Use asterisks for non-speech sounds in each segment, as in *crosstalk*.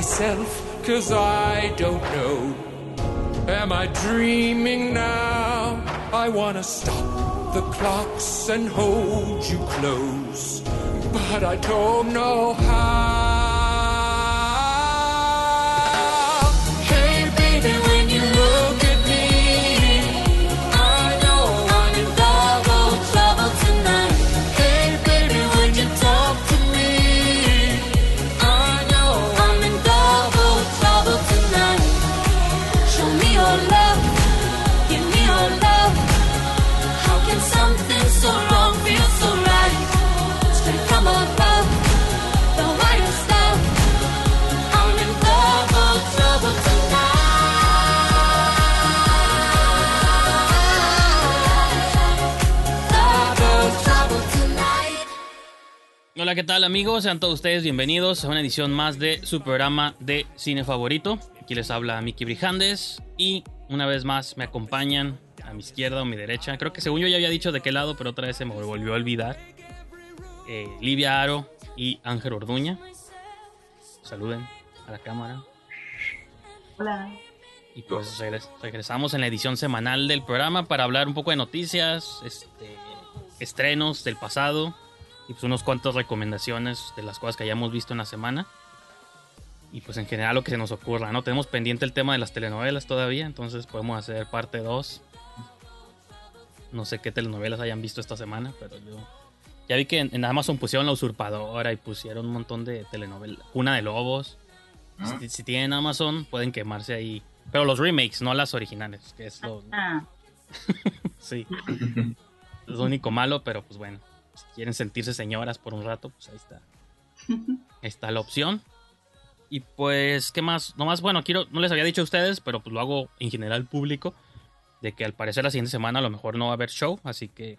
myself, cause I don't know. Am I dreaming now? I wanna stop the clocks and hold you close, but I don't know how. Hola, ¿qué tal amigos? Sean todos ustedes bienvenidos a una edición más de su programa de cine favorito. Aquí les habla Miki Brijandes y una vez más me acompañan a mi izquierda o mi derecha. Creo que según yo ya había dicho de qué lado, pero otra vez se me volvió a olvidar. Eh, Livia Aro y Ángel Orduña. Saluden a la cámara. Hola. Y pues regres- regresamos en la edición semanal del programa para hablar un poco de noticias, este, estrenos del pasado y pues unos cuantos recomendaciones de las cosas que hayamos visto en la semana. Y pues en general lo que se nos ocurra, ¿no? Tenemos pendiente el tema de las telenovelas todavía, entonces podemos hacer parte 2. No sé qué telenovelas hayan visto esta semana, pero yo... Ya vi que en, en Amazon pusieron La Usurpadora y pusieron un montón de telenovelas. Una de Lobos. Si, si tienen Amazon, pueden quemarse ahí. Pero los remakes, no las originales, que es lo... Ah, *laughs* Sí. es lo único malo, pero pues bueno. Si quieren sentirse señoras por un rato, pues ahí está. *laughs* Ahí está la opción. Y pues, ¿qué más? Nomás, bueno, quiero, no les había dicho a ustedes, pero pues lo hago en general público. De que al parecer la siguiente semana a lo mejor no va a haber show, así que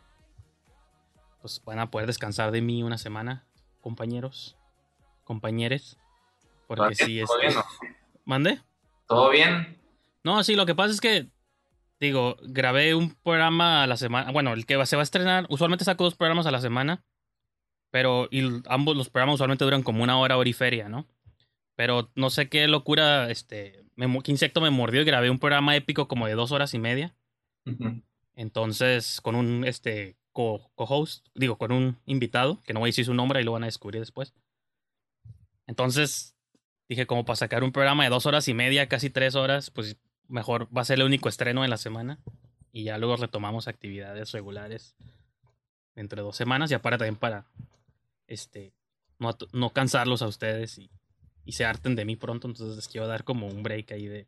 pues van a poder descansar de mí una semana, compañeros, compañeres. Porque ¿Todo sí, es. ¿Todo bien? no? ¿Mande? ¿Todo bien? No, sí, lo que pasa es que, digo, grabé un programa a la semana. Bueno, el que se va a estrenar, usualmente saco dos programas a la semana, pero y ambos los programas usualmente duran como una hora, hora y feria, ¿no? Pero no sé qué locura, este, me, qué insecto me mordió y grabé un programa épico como de dos horas y media. Entonces, con un, este, co- co-host, digo, con un invitado, que no voy a decir su nombre y lo van a descubrir después. Entonces, dije, como para sacar un programa de dos horas y media, casi tres horas, pues mejor va a ser el único estreno en la semana. Y ya luego retomamos actividades regulares dentro de dos semanas. Y aparte también para, este, no, no cansarlos a ustedes y, y se harten de mí pronto. Entonces les quiero dar como un break ahí de,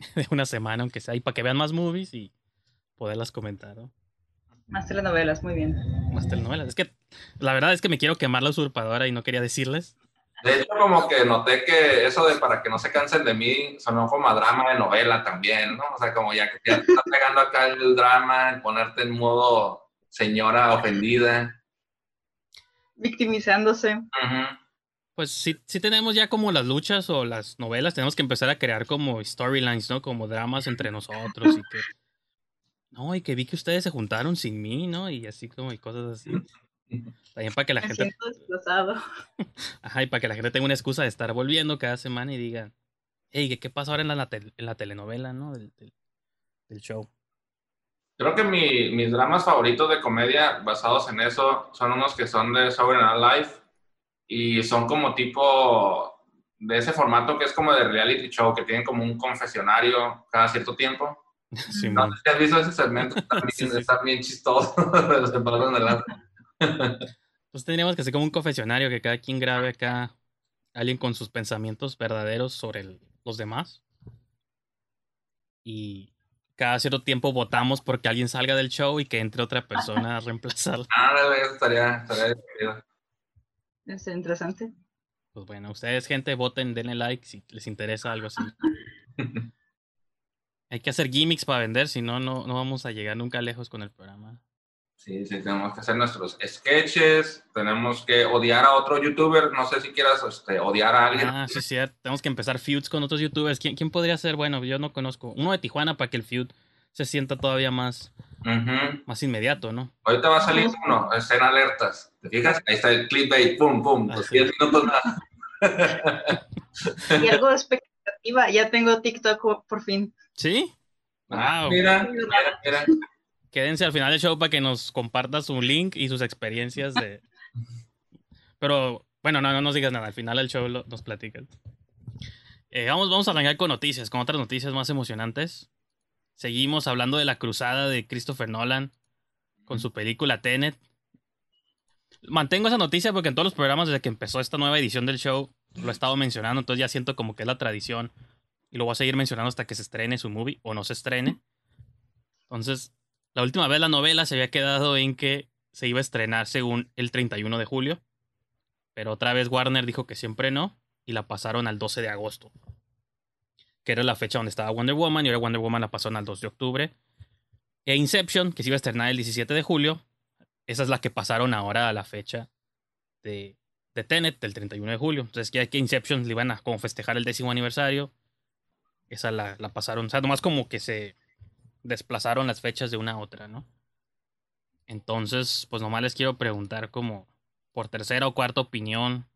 *laughs* de una semana, aunque sea, y para que vean más movies y poderlas comentar, ¿no? más telenovelas, muy bien. Más telenovelas. Es que la verdad es que me quiero quemar la usurpadora y no quería decirles. De hecho, como que noté que eso de para que no se cansen de mí sonó como a drama de novela también, ¿no? O sea, como ya que ya te está pegando acá el drama, el ponerte en modo señora ofendida. Victimizándose. Pues sí, sí tenemos ya como las luchas o las novelas, tenemos que empezar a crear como storylines, ¿no? Como dramas entre nosotros y que... No, y que vi que ustedes se juntaron sin mí, ¿no? Y así como y cosas así. *laughs* También para que la Me gente... desplazado. *laughs* Ajá, y para que la gente tenga una excusa de estar volviendo cada semana y digan, hey, ¿qué, qué pasa ahora en la, tel- en la telenovela, ¿no? Del, del, del show. Creo que mi- mis dramas favoritos de comedia basados en eso son unos que son de Sovereign Night Live y son como tipo de ese formato que es como de reality show, que tienen como un confesionario cada cierto tiempo. *laughs* No sé si has visto ese segmento, está bien, Sí, sí. está bien chistoso, lanza. Pues tendríamos que hacer como un confesionario que cada quien grabe acá alguien con sus pensamientos verdaderos sobre el- los demás. Y cada cierto tiempo votamos porque alguien salga del show y que entre otra persona a reemplazarlo. *laughs* Ah, eso estaría, estaría divertido. Es interesante. Pues bueno, ustedes, gente, voten, denle like si les interesa algo así. *laughs* Hay que hacer gimmicks para vender, si no, no no vamos a llegar nunca lejos con el programa. Sí, sí, tenemos que hacer nuestros sketches, tenemos que odiar a otro youtuber, no sé si quieras este, odiar a alguien. Ah, sí, sí, tenemos que empezar feuds con otros youtubers. ¿Quién, quién podría ser? Bueno, yo no conozco. Uno de Tijuana para que el feud se sienta todavía más, más inmediato, ¿no? Ahorita va a salir uno, escena alertas. ¿Te fijas? Ahí está el clickbait, pum, pum, Ah, pues sí. 10 minutos más. *laughs* Y algo de expectativa, ya tengo TikTok por fin. ¿Sí? Ah, Wow. Mira, mira, mira. Quédense al final del show para que nos comparta su link y sus experiencias de. *laughs* Pero bueno, no, no nos digas nada. Al final del show lo- nos platicas. Eh, vamos, vamos a arrancar con noticias, con otras noticias más emocionantes. Seguimos hablando de la cruzada de Christopher Nolan con su película Tenet. Mantengo esa noticia porque en todos los programas desde que empezó esta nueva edición del show lo he estado mencionando, entonces ya siento como que es la tradición y lo voy a seguir mencionando hasta que se estrene su movie o no se estrene. Entonces, la última vez la novela se había quedado en que se iba a estrenar según el 31 de julio, pero otra vez Warner dijo que siempre no y la pasaron al 12 de agosto, que era la fecha donde estaba Wonder Woman y ahora Wonder Woman la pasaron al 2 de octubre. E Inception, que se iba a estrenar el 17 de julio, esa es la que pasaron ahora a la fecha de, de Tenet, del 31 de julio. Entonces ya que Inception le iban a festejar el décimo aniversario, esa la, la pasaron, o sea, nomás como que se desplazaron las fechas de una a otra, ¿no? Entonces, pues nomás les quiero preguntar como por tercera o cuarta opinión,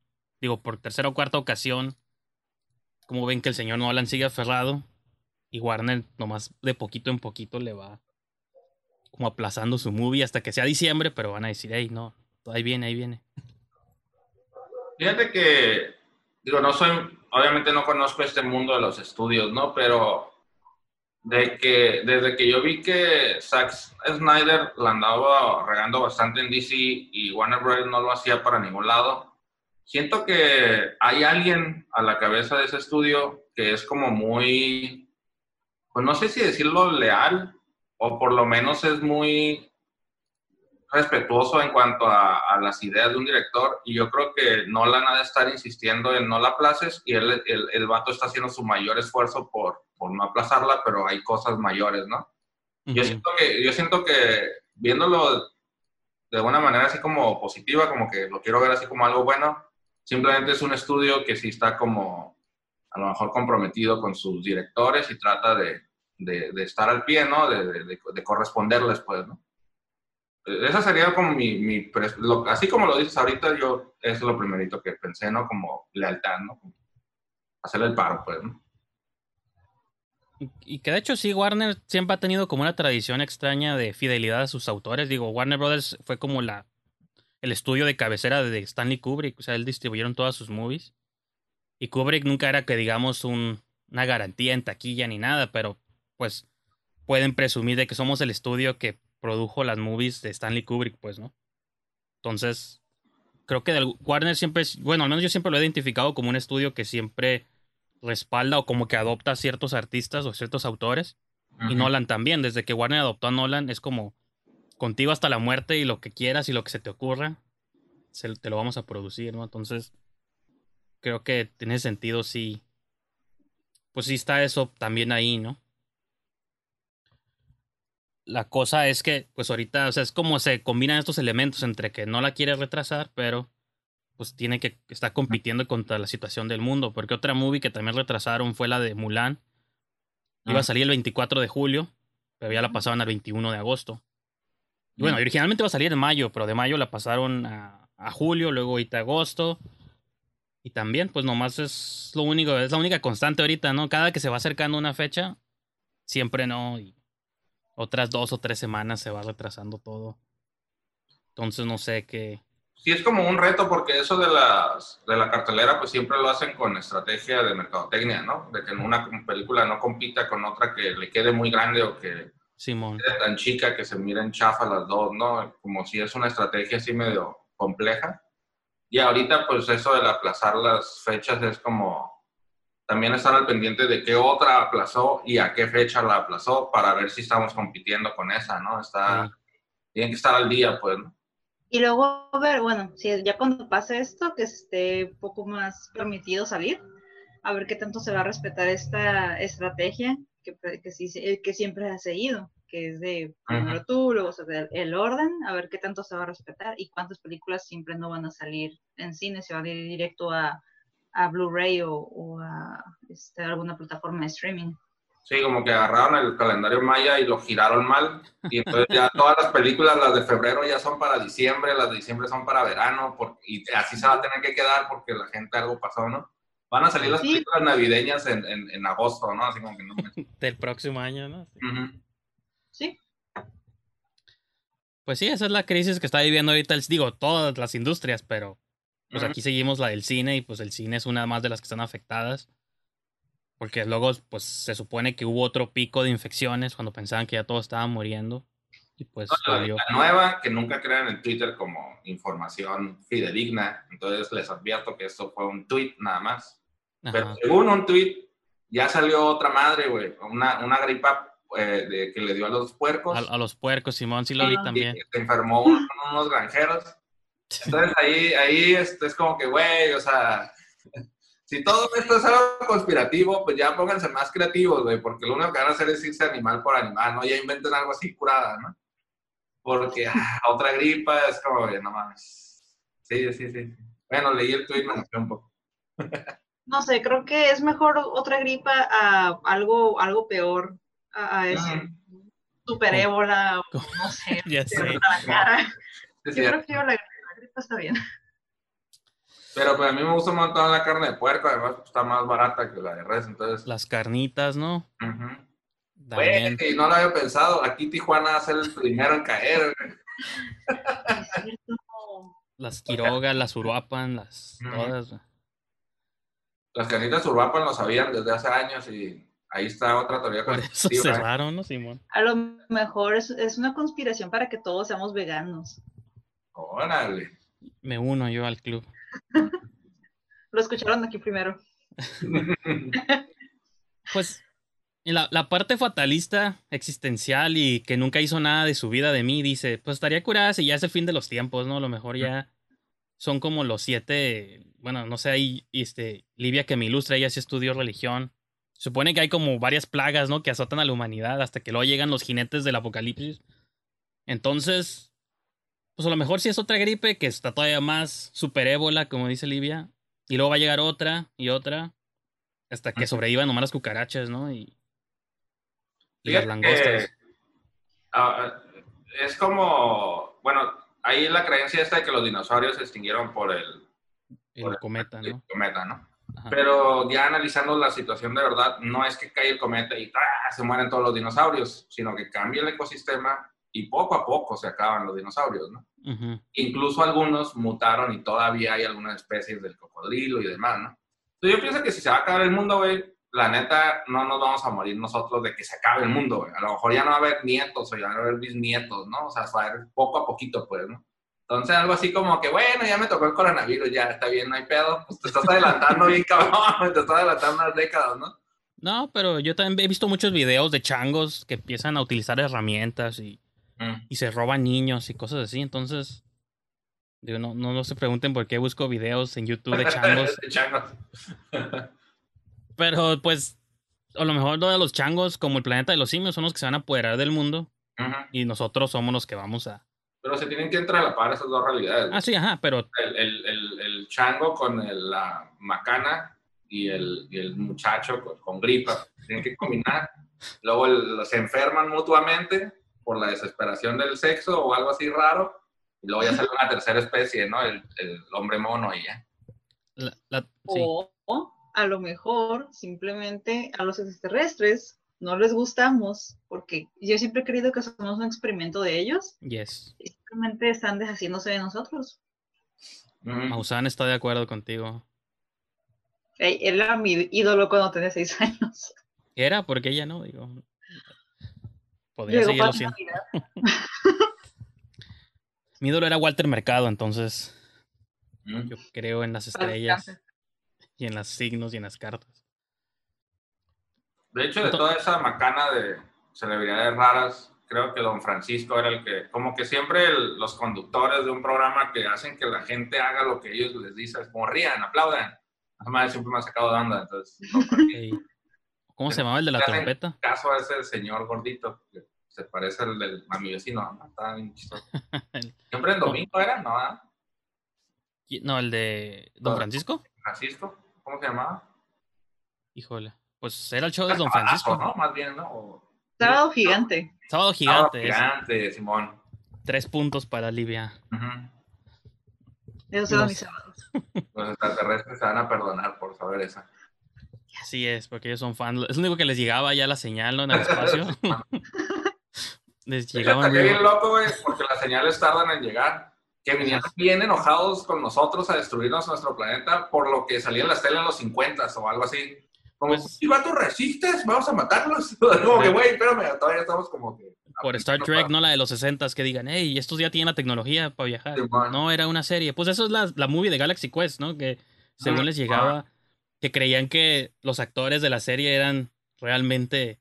digo, por tercera o cuarta ocasión, ¿cómo ven que el señor Nolan sigue aferrado? Y Warner nomás de poquito en poquito le va como aplazando su movie hasta que sea diciembre, pero van a decir, hey, no, ahí viene, ahí viene. Fíjate que, digo, no soy, obviamente no conozco este mundo de los estudios, ¿no? Pero de que, desde que yo vi que Zack Snyder la andaba regando bastante en DC y Warner Bros. no lo hacía para ningún lado, siento que hay alguien a la cabeza de ese estudio que es como muy, pues no sé si decirlo leal, o por lo menos es muy respetuoso en cuanto a, a las ideas de un director y yo creo que Nolan ha de estar insistiendo en no la aplaces y él, el, el vato está haciendo su mayor esfuerzo por, por no aplazarla, pero hay cosas mayores, ¿no? Yo Ujú. siento que, yo siento que viéndolo de una manera así como positiva, como que lo quiero ver así como algo bueno, simplemente es un estudio que sí está como a lo mejor comprometido con sus directores y trata de, de, de estar al pie, ¿no? De, de, de corresponderles, pues, ¿no? Esa sería como mi, mi lo- así como lo dices ahorita, yo es lo primerito que pensé, ¿no? Como lealtad, ¿no? Hacerle el paro, pues, ¿no? Y que de hecho sí, Warner siempre ha tenido como una tradición extraña de fidelidad a sus autores. Digo, Warner Brothers fue como la el estudio de cabecera de Stanley Kubrick, o sea, él distribuyeron todas sus movies. Y Kubrick nunca era que digamos un, una garantía en taquilla ni nada, pero pues pueden presumir de que somos el estudio que produjo las movies de Stanley Kubrick, pues, ¿no? Entonces, creo que del- Warner siempre es, bueno, al menos yo siempre lo he identificado como un estudio que siempre respalda o como que adopta a ciertos artistas o ciertos autores. Y. Nolan también, desde que Warner adoptó a Nolan, es como contigo hasta la muerte y lo que quieras y lo que se te ocurra, se- te lo vamos a producir, ¿no? Entonces, creo que tiene sentido, sí. Pues sí está eso también ahí, ¿no? La cosa es que, pues ahorita, o sea, es como se combinan estos elementos entre que no la quiere retrasar, pero pues tiene que estar compitiendo contra la situación del mundo. Porque otra movie que también retrasaron fue la de Mulan. Iba a salir el 24 de julio, pero ya la pasaron al 21 de agosto. Y bueno, originalmente iba a salir en mayo, pero de mayo la pasaron a, a julio, luego ahorita agosto. Y también, pues nomás es lo único, es la única constante ahorita, ¿no? Cada que se va acercando una fecha, siempre no. Y otras dos o tres semanas se va retrasando todo. Entonces no sé qué. Sí, es como un reto porque eso de, las, de la cartelera pues siempre lo hacen con estrategia de mercadotecnia, ¿no? De que una película no compita con otra que le quede muy grande o que Simón. quede tan chica que se miren chafa las dos, ¿no? Como si es una estrategia así medio compleja. Y ahorita pues eso de aplazar las fechas es como también estar al pendiente de qué otra aplazó y a qué fecha la aplazó para ver si estamos compitiendo con esa, ¿no? Está, Tienen que estar al día, pues, ¿no? Y luego ver, bueno, si ya cuando pase esto, que esté un poco más permitido salir, a ver qué tanto se va a respetar esta estrategia que, que, sí, que siempre ha seguido, que es de primero tú, luego se da el orden, a ver qué tanto se va a respetar y cuántas películas siempre no van a salir en cine, se van a ir directo a, a Blu-ray o, o a este, alguna plataforma de streaming. Sí, como que agarraron el calendario maya y lo giraron mal. Y entonces ya todas las películas, las de febrero ya son para diciembre, las de diciembre son para verano, por- y así se va a tener que quedar porque la gente algo pasó, ¿no? Van a salir las Sí. películas navideñas en, en, en agosto, ¿no? Así como que no. me- *laughs* Del próximo año, ¿no? Ujú. Sí, Pues sí, esa es la crisis que está viviendo ahorita, el- digo, todas las industrias, pero pues aquí seguimos la del cine y pues el cine es una más de las que están afectadas. Porque luego pues se supone que hubo otro pico de infecciones cuando pensaban que ya todos estaban muriendo. Y pues La, valió. la nueva, que nunca crean en Twitter como información fidedigna. Entonces les advierto que esto fue un tweet nada más. Pero según un tweet, ya salió otra madre, güey. Una, una gripa eh, de, que le dio a los puercos. A, a los puercos, Simón, sí lo vi y también. se enfermó uno- unos granjeros. Entonces ahí, ahí este, es como que, güey, o sea, *laughs* si todo esto es algo conspirativo, pues ya pónganse más creativos, güey, porque lo único que van a hacer es irse animal por animal, ¿no? Ya inventen algo así curada, ¿no? Porque *laughs* ah, otra gripa es como, güey, no mames. Sí, sí, sí. Bueno, leí el tweet, me enojé un poco. no sé, creo que es mejor otra gripa a algo, algo peor, a, a eso. Super ébola o *laughs* no sé, Ya sé. la cara. Yo la está bien. Pero pues a mí me gusta un montón la carne de puerco, además pues, está más barata que la de res, entonces... Las carnitas, ¿no? ujú. También. Güey, no lo había pensado. Aquí Tijuana va a ser el primero en caer. Las quirogas, las uruapan, las todas. Las canitas Urbapan lo sabían desde hace años y ahí está otra teoría Por eso conspirativa, ¿eh? cerraron, ¿no, Simón? A lo mejor es, es una conspiración para que todos seamos veganos. Órale. Me uno yo al club. Lo escucharon aquí primero. *laughs* Pues la, la parte fatalista, existencial y que nunca hizo nada de su vida de mí, dice, pues estaría curada si ya es el fin de los tiempos, ¿no? A lo mejor ya son como los siete, bueno, no sé, ahí, este, Livia que me ilustra, ella sí estudió religión. Supone que hay como varias plagas, ¿no? Que azotan a la humanidad hasta que luego llegan los jinetes del apocalipsis. Entonces, pues a lo mejor sí es otra gripe que está todavía más super ébola, como dice Livia. Y luego va a llegar otra y otra. Hasta que sobrevivan nomás las cucarachas, ¿no? Y, y las langostas. que, es como, bueno, ahí la creencia está de que los dinosaurios se extinguieron por el, El cometa, el ¿no? cometa, ¿no? Ajá. Pero ya analizando la situación de verdad, no es que cae el cometa y ¡ah! se mueren todos los dinosaurios, sino que cambia el ecosistema y poco a poco se acaban los dinosaurios, ¿no? Ujú. Incluso algunos mutaron y todavía hay algunas especies del cocodrilo y demás, ¿no? Entonces yo pienso que si se va a acabar el mundo, güey, la neta, no nos vamos a morir nosotros de que se acabe el mundo, güey. A lo mejor ya no va a haber nietos o ya no va a haber bisnietos, ¿no? O sea, va a haber poco a poquito, pues, ¿no? Entonces algo así como que, bueno, ya me tocó el coronavirus, ya está bien, no hay pedo. Pues te estás adelantando bien, *laughs* cabrón, te estás adelantando unas décadas, ¿no? No, pero yo también he visto muchos videos de changos que empiezan a utilizar herramientas y, Mm. y se roban niños y cosas así. Entonces, digo, no, no, no se pregunten por qué busco videos en YouTube de changos. *laughs* Changos. pero pues, a lo mejor lo de los changos, como el planeta de los simios, son los que se van a apoderar del mundo Ujú. y nosotros somos los que vamos a... Pero se tienen que entrelapar esas dos realidades. Ah, sí, ajá, pero el, el, el, el chango con la macana y el, y el muchacho con, con gripa. Tienen que combinar. Luego el- se enferman mutuamente por la desesperación del sexo o algo así raro. Y luego ya sale una tercera especie, ¿no? El, el hombre mono y ya. la- la- sí. O, o a lo mejor simplemente a los extraterrestres no les gustamos, porque yo siempre he creído que somos un experimento de ellos Yes. y simplemente están deshaciéndose de nosotros. Mm. Maussan está de acuerdo contigo. Él era mi ídolo cuando tenía seis años. Era porque ella no, digo. Podría Llegó seguirlo siendo. *laughs* Mi ídolo era Walter Mercado, entonces Mm. yo creo en las estrellas y en los signos y en las cartas. De hecho, de toda esa macana de celebridades raras, creo que don Francisco era el que, como que siempre el- los conductores de un programa que hacen que la gente haga lo que ellos les dicen, es como rían, aplaudan. Madre siempre me ha sacado de onda, entonces. *laughs* ¿Cómo se llamaba el de la trompeta? caso a ese señor gordito, que Se parece al del a mi vecino, ¿no? Está bien chistoso. *laughs* Siempre en domingo era, ¿no? No, el de Don. Francisco. Francisco, ¿cómo se llamaba? Híjole. Pues era el show de Don Francisco. ¿no? Más bien, ¿no? O- Sábado gigante. Sábado gigante. es gigante, Simón. tres puntos para Livia. Ujú. Esos eran Los- mis sábados. Los extraterrestres se van a perdonar por saber esa. Así es, porque ellos son fans. Es lo único que les llegaba ya la señal ¿no? en el espacio. *laughs* *laughs* les llegaba Estaría en bien loco, güey, porque las señales tardan en llegar. Que vinieron bien enojados con nosotros a destruirnos nuestro planeta por lo que salía en las teles en los 50 o algo así. Como, Pues- si resistes, vamos a matarlos. *laughs* Como que, güey, espérame, todavía estamos como que... Por Star Trek, no la de los 60 que digan, hey, estos ya tienen la tecnología para viajar. Simón. No, era una serie. Pues eso es la, la movie de Galaxy Quest, ¿no? Que según Ah, les llegaba, que creían que los actores de la serie eran realmente,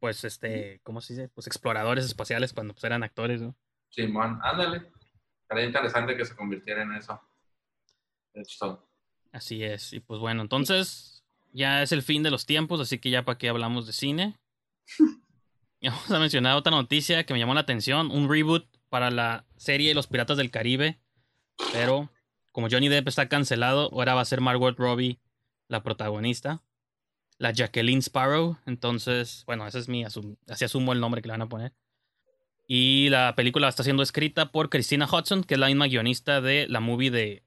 pues, este, ¿cómo se dice? Pues exploradores espaciales cuando pues, eran actores, ¿no? Simón, ándale. Sería interesante que se convirtiera en eso. De hecho, Así es. Y pues bueno, entonces ya es el fin de los tiempos, así que ya para qué hablamos de cine. *laughs* Vamos a mencionar otra noticia que me llamó la atención, un reboot para la serie Los Piratas del Caribe, pero como Johnny Depp está cancelado, ahora va a ser Margot Robbie la protagonista, la Jacqueline Sparrow, entonces, bueno, ese es mi asum así asumo el nombre que le van a poner. Y la película está siendo escrita por Christina Hudson, que es la misma guionista de la movie de,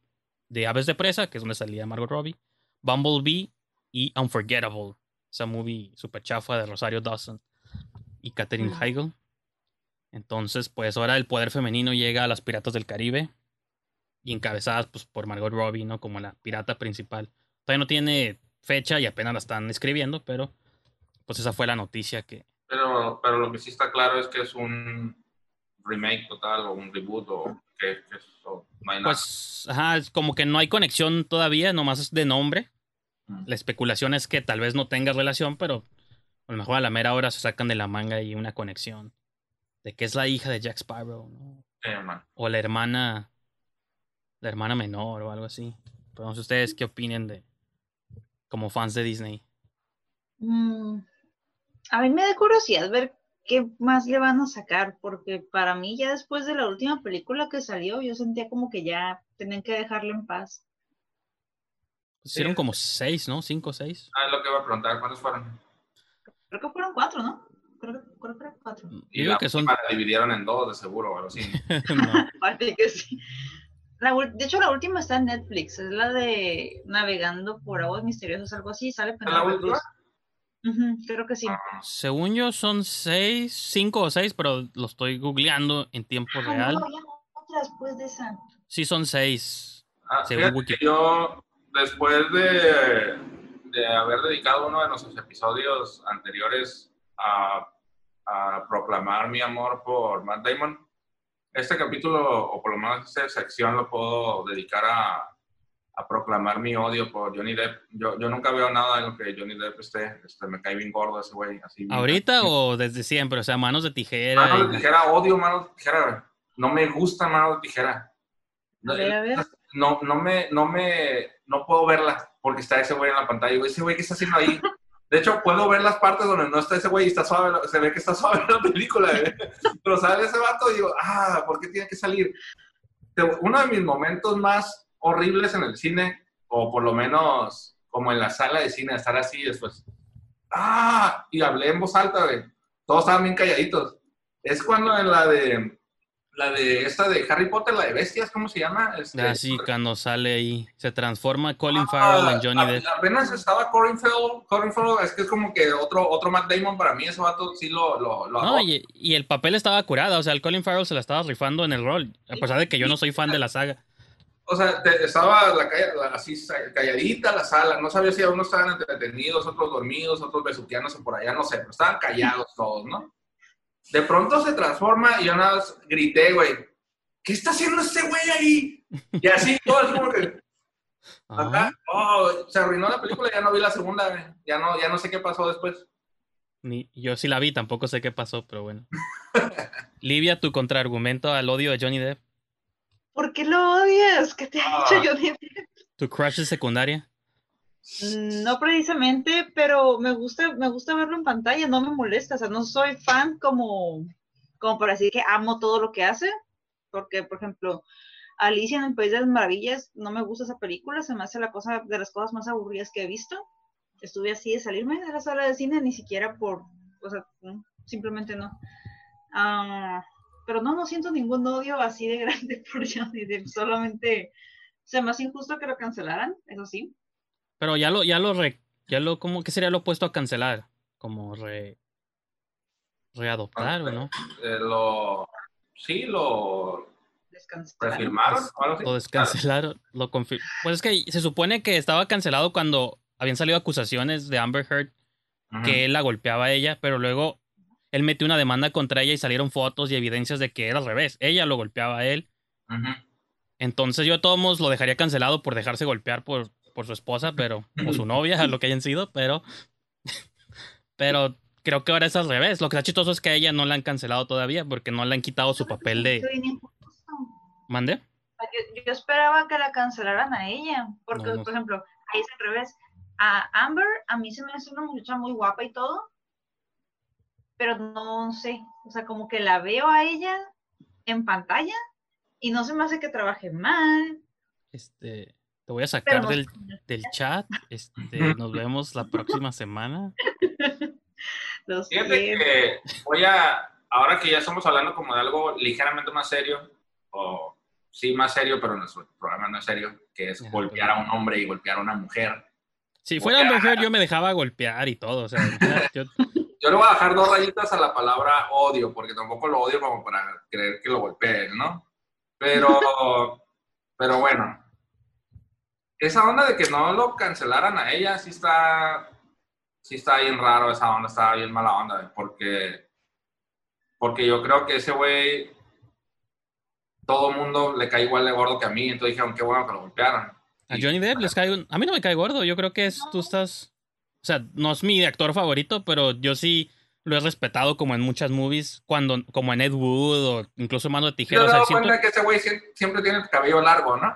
de Aves de Presa, que es donde salía Margot Robbie, Bumblebee y Unforgettable, esa movie super chafa de Rosario Dawson y Katherine. Heigl. Entonces, pues ahora el poder femenino llega a las piratas del Caribe y encabezadas pues, por Margot Robbie, ¿no? Como la pirata principal. Todavía no tiene fecha y apenas la están escribiendo, pero pues esa fue la noticia que... Pero, pero lo que sí está claro es que es un remake total o un reboot o que, que eso, no hay nada. Pues, ajá, es como que no hay conexión todavía, nomás es de nombre. Mm. La especulación es que tal vez no tenga relación, pero a lo mejor a la mera hora se sacan de la manga y una conexión. De que es la hija de Jack Sparrow, ¿no? Sí. O la hermana. La hermana menor o algo así. Pero no sé ustedes qué opinen de. Como fans de Disney. Mm, a mí me da curiosidad ver qué más le van a sacar, porque para mí ya después de la última película que salió, yo sentía como que ya tenían que dejarlo en paz. Hicieron como seis, ¿no? Cinco o seis. Ah, es lo que iba a preguntar, ¿cuántos fueron? Creo que fueron cuatro, ¿no? Creo, que- creo que fueron cuatro. Y la que son. la dividieron en dos, de seguro, o algo así. *laughs* *laughs* Parece que sí. La de hecho, la última está en Netflix, es la de Navegando por aguas misteriosas, algo así, sale ¿Es la? Cruz. Creo que sí. Según yo son seis, cinco o seis, pero lo estoy googleando en tiempo Ah, real. no, otra después de esa. Sí, son seis. Ah, Según Wiki. yo, después de, de haber dedicado uno de nuestros episodios anteriores a, a proclamar mi amor por Matt Damon, este capítulo, o por lo menos esta sección, lo puedo dedicar a, a proclamar mi odio por Johnny Depp. Yo, yo nunca veo nada en lo que Johnny Depp esté. Este, me cae bien gordo ese güey. Así, bien- ¿Ahorita o desde siempre? O sea, manos de tijera. Mano y- de tijera, odio mano de tijera. No me gusta mano de tijera. A ver, a ver. No, no me, no me, no puedo verla porque está ese güey en la pantalla. Digo, ese güey, ¿qué está haciendo ahí? De hecho, puedo ver las partes donde no está ese güey y está suave, se ve que está suave la película. güey. *laughs* Pero sale ese vato y digo, ah, ¿por qué tiene que salir? Uno de mis momentos más horribles en el cine, o por lo menos como en la sala de cine, estar así después. Ah, y hablé en voz alta, güey. Todos estaban bien calladitos. Es cuando en la de, la de esta de Harry Potter, la de bestias, ¿cómo se llama? Este, Ah, sí, cuando sale ahí. Se transforma Colin Farrell en Johnny Ah, Depp. Apenas estaba Corin Farrell, Colin Farrell, es que es como que otro, otro Matt Damon para mí, ese vato sí lo, lo, lo No, y, y el papel estaba curado. O sea, el Colin Farrell se la estaba rifando en el rol. A pesar de que yo no soy fan de la saga. O sea, te- estaba la, la- así calladita la sala, no sabía si unos estaban entretenidos, otros dormidos, otros besuqueándose por allá, no sé, pero estaban callados todos, ¿no? De pronto se transforma y yo nada más grité, güey, ¿qué está haciendo este güey ahí? Y así, todo así como que, *laughs* acá, oh, se arruinó la película, ya no vi la segunda, güey. ya no, ya no sé qué pasó después. ni, yo sí la vi, tampoco sé qué pasó, pero bueno. *laughs* Livia, tu contraargumento al odio de Johnny Depp. ¿Por qué lo odias? ¿Qué te ha Ah. hecho yo? Tu crush de secundaria. Mm, No precisamente, pero me gusta, me gusta verlo en pantalla, no me molesta, o sea, no soy fan como, como para decir que amo todo lo que hace, porque, por ejemplo, Alicia en el País de las Maravillas, no me gusta esa película, se me hace la cosa de las cosas más aburridas que he visto. Estuve así de salirme de la sala de cine, ni siquiera por, o sea, simplemente no. Ah, pero no, no siento ningún odio así de grande *laughs* por Johnny Depp, solamente se me hace injusto que lo cancelaran, eso sí. Pero ya lo, ya lo, re- ya lo, ¿cómo, ¿qué sería lo opuesto a cancelar? Como re, readoptar, ¿o no? Eh, lo, sí, lo Descancelaron. refirmaron o algo así. Lo descancelaron, lo confir- Pues es que se supone que estaba cancelado cuando habían salido acusaciones de Amber Heard que él la golpeaba a ella, pero luego él metió una demanda contra ella y salieron fotos y evidencias de que era al revés. Ella lo golpeaba a él. Entonces yo a todos modos lo dejaría cancelado por dejarse golpear por, por su esposa, pero, o su *clears throat* novia, lo que hayan sido, pero, *laughs* pero creo que ahora es al revés. Lo que está chistoso es que a ella no la han cancelado todavía porque no le han quitado su papel de... ¿Mande? Yo, yo esperaba que la cancelaran a ella, porque, No, no. por ejemplo, ahí es al revés. A Amber, a mí se me hace una muchacha muy guapa y todo, pero no sé, o sea, como que la veo a ella en pantalla y no se me hace que trabaje mal. Este, te voy a sacar del, del chat. *laughs* Este, nos vemos la próxima semana. *laughs* Lo Fíjate que voy a, ahora que ya estamos hablando como de algo ligeramente más serio, o sí más serio, pero nuestro programa no es serio, que es Ajá, golpear a un hombre y golpear a una mujer. Si fuera Heard, yo me dejaba golpear y todo. O sea, yo- *laughs* Yo le voy a dejar dos rayitas a la palabra odio, porque tampoco lo odio como para creer que lo golpeen, ¿no? Pero, pero bueno, esa onda de que no lo cancelaran a ella sí está, sí está bien raro, esa onda está bien mala onda, porque, porque yo creo que ese güey, todo el mundo le cae igual de gordo que a mí, entonces dijeron, qué bueno que lo golpearan. a Johnny Depp les cae un... A mí no me cae gordo. Yo creo que es, tú estás... O sea, no es mi actor favorito, pero yo sí lo he respetado como en muchas movies, cuando, como en Ed Wood o incluso Mano de Te Tijera. has O sea, dado siento- cuenta que ese güey sie- siempre tiene el cabello largo, ¿no?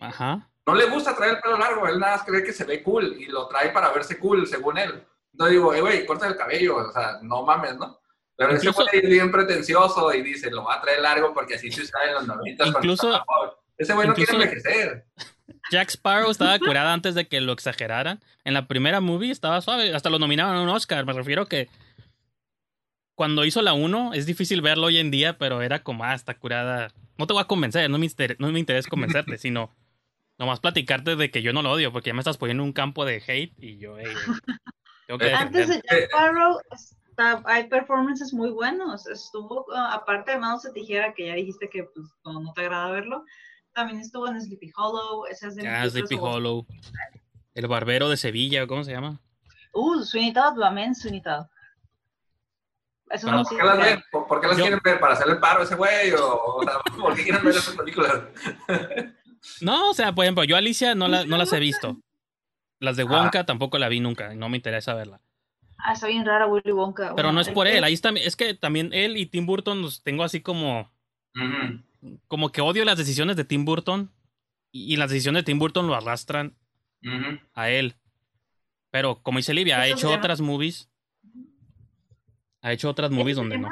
Ajá. No le gusta traer el pelo largo, él nada más cree que se ve cool y lo trae para verse cool, según él. Entonces digo, "Eh, güey, corta el cabello, o sea, no mames, ¿no? Pero ese güey es bien pretencioso y dice, lo va a traer largo porque así se usaba en los 90. cuando Incluso- estaba joven". Ese güey no quiere envejecer. Jack Sparrow estaba curada antes de que lo exageraran. En la primera movie estaba suave. Hasta lo nominaban a un Oscar. Me refiero que cuando hizo la 1 es difícil verlo hoy en día, pero era como, ah, está curada. No te voy a convencer, no me, inter- no me interesa convencerte, *laughs* sino nomás platicarte de que yo no lo odio, porque ya me estás poniendo en un campo de hate y yo, hey, güey, tengo que Antes de. Jack Sparrow está- hay performances muy buenos. Estuvo, ah, aparte de Manos de Tijera, que ya dijiste que pues, no, no te agrada verlo, también estuvo en Sleepy Hollow. Esa es de Ah, Sleepy. Hollow. El barbero de Sevilla, ¿cómo se llama? Uh, en Sweeney Todd. Eso Pero no ¿por qué las ven? ¿Por, por qué las Yo- quieren ver? ¿Para hacerle paro a ese güey? ¿O, por qué quieren ver esas películas? *laughs* No, o sea, por ejemplo, yo Alicia no, la- no las he visto. Las de Ah. Wonka tampoco la vi nunca, no me interesa verla. Ah, está bien rara Willy Wonka. Pero Bueno, no es por él, ahí está, es que también él y Tim Burton los tengo así como, como que odio las decisiones de Tim Burton y, y las decisiones de Tim Burton lo arrastran a él. Pero como dice Livia, ha hecho llama- otras movies. Ha hecho otras movies donde no.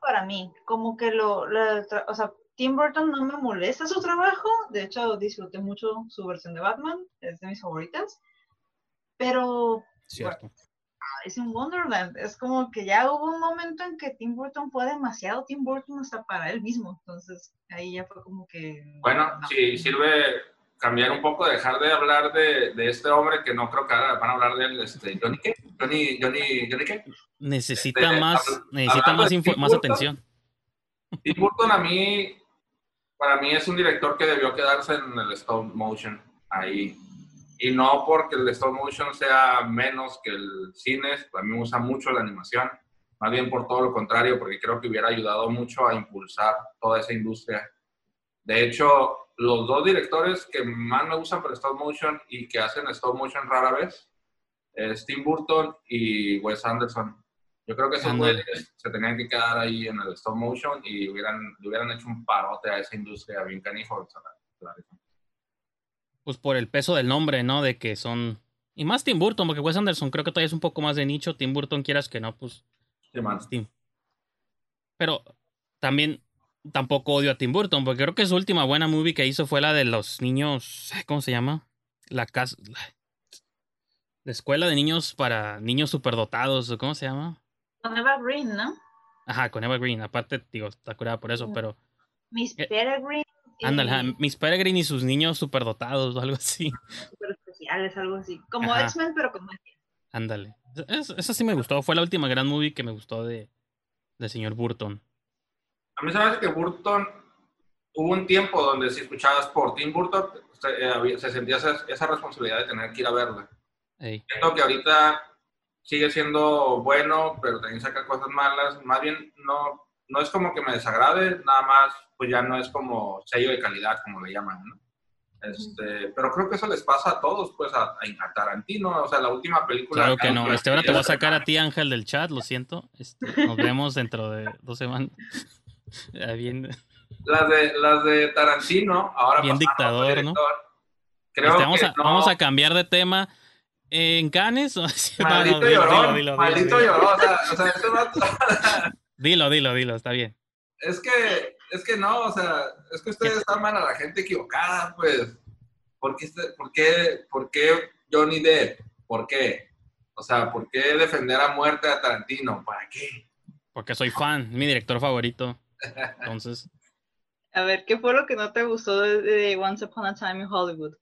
para mí, como que lo, lo o sea, Tim Burton no me molesta su trabajo, de hecho disfruté mucho su versión de Batman, es de mis favoritas, pero Cierto. es en Wonderland, es como que ya hubo un momento en que Tim Burton fue demasiado Tim Burton hasta para él mismo, entonces ahí ya fue como que... Bueno, no. sí, sirve cambiar un poco, dejar de hablar de, de este hombre que no creo que ahora van a hablar de él, este, Johnny qué? Johnny, Johnny, Johnny qué? Necesita Este, más, necesita más, más atención. Tim Burton a mí, para mí es un director que debió quedarse en el stop motion ahí. Y no porque el stop motion sea menos que el cine, a mí me gusta mucho la animación, más bien por todo lo contrario, porque creo que hubiera ayudado mucho a impulsar toda esa industria. De hecho, los dos directores que más me gustan por stop motion y que hacen stop motion rara vez es Tim Burton y Wes Anderson. Yo creo que esos güeyes se tenían que quedar ahí en el stop motion y hubieran, le hubieran hecho un parote a esa industria bien canijo. Pues por el peso del nombre, ¿no? De que son. Y más Tim Burton, porque Wes Anderson creo que todavía es un poco más de nicho. Tim Burton, quieras que no, pues. Sí. Tim. Pero también tampoco odio a Tim Burton, porque creo que su última buena movie que hizo fue la de los niños. ¿Cómo se llama? La casa. La, la escuela de niños para niños superdotados, ¿o ¿cómo se llama? Con Eva Green, ¿no? Ajá, con Eva Green. Aparte, digo, está curada por eso, pero. Miss Eh, Peregrine. y Ándale, Miss Peregrine y sus niños superdotados o algo así. Super especiales, algo así. Como. X-Men, pero con magia. Ándale. Es- Esa sí me gustó. Fue la última gran movie que me gustó de, del señor Burton. A mí se me hace que Burton, hubo un tiempo donde si escuchabas por Tim Burton, se, eh, se sentía esa, esa responsabilidad de tener que ir a verla. Ey. Siento que ahorita sigue siendo bueno, pero también saca cosas malas. Más bien, no, no es como que me desagrade, nada más, pues ya no es como sello de calidad, como le llaman, ¿no? Este, pero creo que eso les pasa a todos, pues a, a Tarantino, o sea, la última película. Claro que no. Este, ahora te voy a sacar a ti, Ángel, del chat, lo siento. Este, nos vemos dentro de dos semanas. *laughs* Bien, Las de, las de Tarantino, ahora Bien dictador, ¿no? director. Creo Este, vamos, que a, no. vamos a cambiar de tema. ¿En Canes? *laughs* No, no, Maldito dilo, llorón, dilo, dilo, dilo, maldito llorón, o sea, o sea, este *laughs* Dilo, dilo, dilo, está bien. es que, es que no, o sea, es que ustedes aman a la gente equivocada, pues. ¿Por qué, este- por qué, por qué Johnny Depp? ¿Por qué? O sea, ¿por qué defender a muerte a Tarantino? ¿Para qué? Porque soy fan, mi director favorito. *laughs* Entonces, A ver, ¿qué fue lo que no te gustó de, de Once Upon a Time in Hollywood?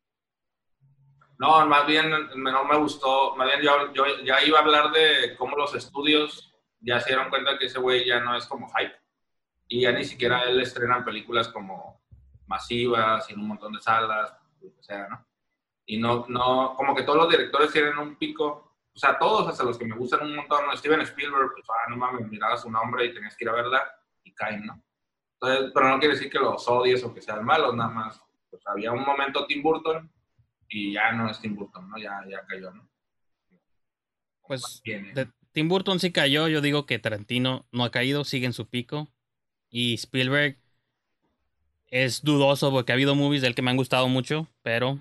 No, más bien no me gustó, más bien yo, yo ya iba a hablar de cómo los estudios ya se dieron cuenta que ese güey ya no es como hype. Y ya ni siquiera él estrena películas como masivas en un montón de salas, o sea, ¿no? Y no, no, como que todos los directores tienen un pico, o sea, todos, hasta los que me gustan un montón, ¿no? Steven Spielberg, pues, ah, no mames, miraba su nombre y tenías que ir a verla y caen, ¿no? Entonces, pero no quiere decir que los odies o que sean malos, nada más. Pues había un momento Tim Burton y ya no es Tim Burton, ¿no? Ya, ya cayó, ¿no? pues de- Tim Burton sí cayó. Yo digo que Tarantino no ha caído, sigue en su pico. Y Spielberg es dudoso porque ha habido movies de él que me han gustado mucho, pero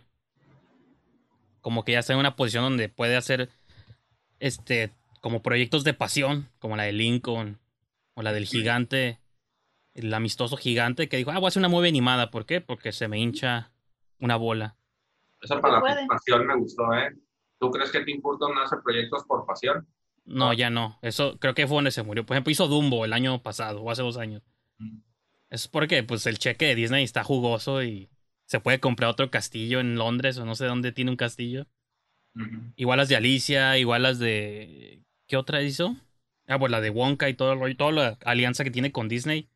como que ya está en una posición donde puede hacer este como proyectos de pasión, como la de Lincoln o la del gigante, el amistoso gigante que dijo, ah, voy a hacer una movie animada. ¿Por qué? Porque se me hincha una bola. Esa para puede. pasión me gustó, ¿eh? ¿Tú crees que Tim Burton hace proyectos por pasión? No, ya no. Eso creo que fue donde se murió. Por ejemplo, hizo Dumbo el año pasado o hace dos años. Es porque pues el cheque de Disney está jugoso y se puede comprar otro castillo en Londres o no sé dónde tiene un castillo. Igual las de Alicia, igual las de... ¿Qué otra hizo? Ah, pues la de Wonka y todo el rollo, toda la alianza que tiene con Disney.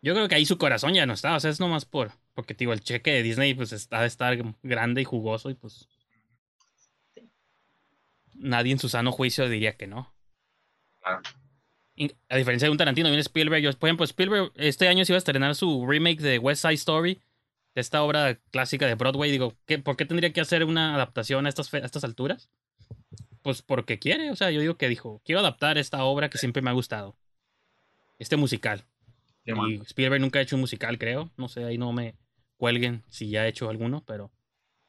Yo creo que ahí su corazón ya no está, o sea, es nomás por... Porque, digo, el cheque de Disney pues está de estar grande y jugoso y pues... Nadie en su sano juicio diría que no. Claro. Y a diferencia de un Tarantino, viene Spielberg. Yo, por ejemplo, Spielberg este año se iba a estrenar su remake de West Side Story, de esta obra clásica de Broadway. Digo, ¿qué, ¿por qué tendría que hacer una adaptación a estas, a estas alturas? Pues porque quiere. O sea, yo digo que dijo, quiero adaptar esta obra que siempre me ha gustado. Este musical. Sí. Y Spielberg nunca ha hecho un musical, creo. No sé, ahí no me cuelguen si ya ha hecho alguno, pero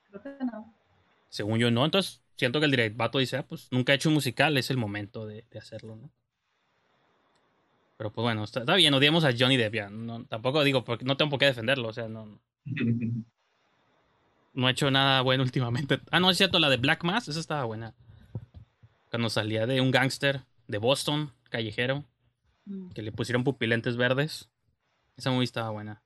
Creo que no. según yo no. Entonces, siento que el direct vato dice, ah, pues nunca ha hecho un musical, es el momento de, de hacerlo, ¿no? Pero pues bueno, está, está bien, odiamos a Johnny Depp ya. No, tampoco digo, porque no tengo por qué defenderlo, o sea, no, no *laughs* ha hecho nada bueno *laughs* últimamente. Ah, no, es cierto, la de Black Mass, esa estaba buena. Cuando salía de un gángster de Boston, callejero, Mm. que le pusieron pupilentes verdes. Esa movie estaba buena.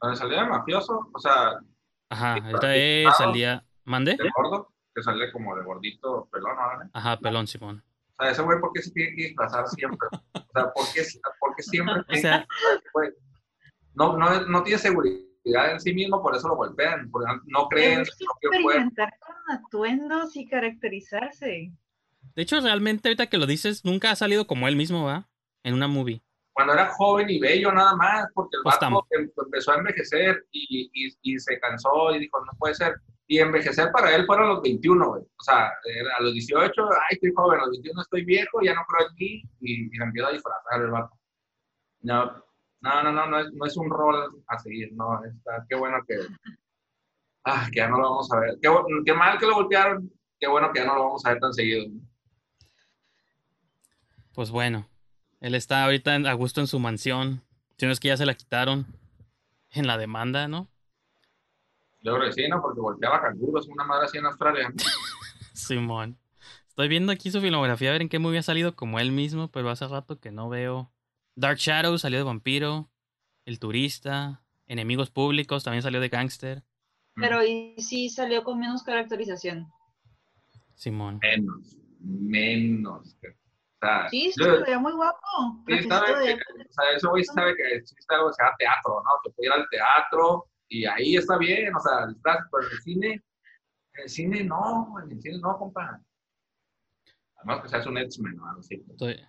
Donde salía de mafioso, o sea, Ajá, esta es, salía... ¿Mande? de gordo, que sale como de gordito pelón, ¿no? Ajá, pelón, Simón. O sea, ese güey, ¿por qué se tiene que disfrazar siempre? O sea, ¿por qué, por qué siempre *laughs* O sea, güey? No, no, no tiene seguridad en sí mismo, por eso lo golpean, porque no, no cree en su propio cuerpo. experimentar con atuendos y caracterizarse. de hecho, realmente, ahorita que lo dices, nunca ha salido como él mismo, ¿va? En una movie. Cuando era joven y bello nada más, porque el Pues vato em- empezó a envejecer y, y, y se cansó y dijo, no puede ser. Y envejecer para él fueron los 21, güey. O sea, a los 18, ay, estoy joven, a los 21 estoy viejo, ya no creo en mí, y, se empieza a disfrazar el vato. No, no, no, no, no es, no es un rol a seguir, no, está, qué bueno que Ah, que ya no lo vamos a ver. Qué, qué mal que lo voltearon. Qué bueno que ya no lo vamos a ver tan seguido. Pues bueno, él está ahorita en- a gusto en su mansión. Si no es que ya se la quitaron en la demanda, ¿no? Yo creo que sí, ¿no? Porque volteaba canguros, una madre así en Australia. *laughs* Simón. Estoy viendo aquí su filmografía a ver en qué movie ha salido como él mismo, pero hace rato que no veo. Dark Shadow salió de vampiro. El turista. Enemigos públicos también salió de gangster. Pero y sí salió con menos caracterización. Simón. Menos, menos. O sea, Sí, sí, yo- se veía muy guapo. Sí, sabe de- que, o sea, eso güey sí sabe que existe algo que se llama teatro, ¿no? Que puede ir al teatro y ahí está bien, o sea, estás, pero en el cine, en el cine no, en el cine no, compa. Además que seas un X-Men o algo así. Estoy-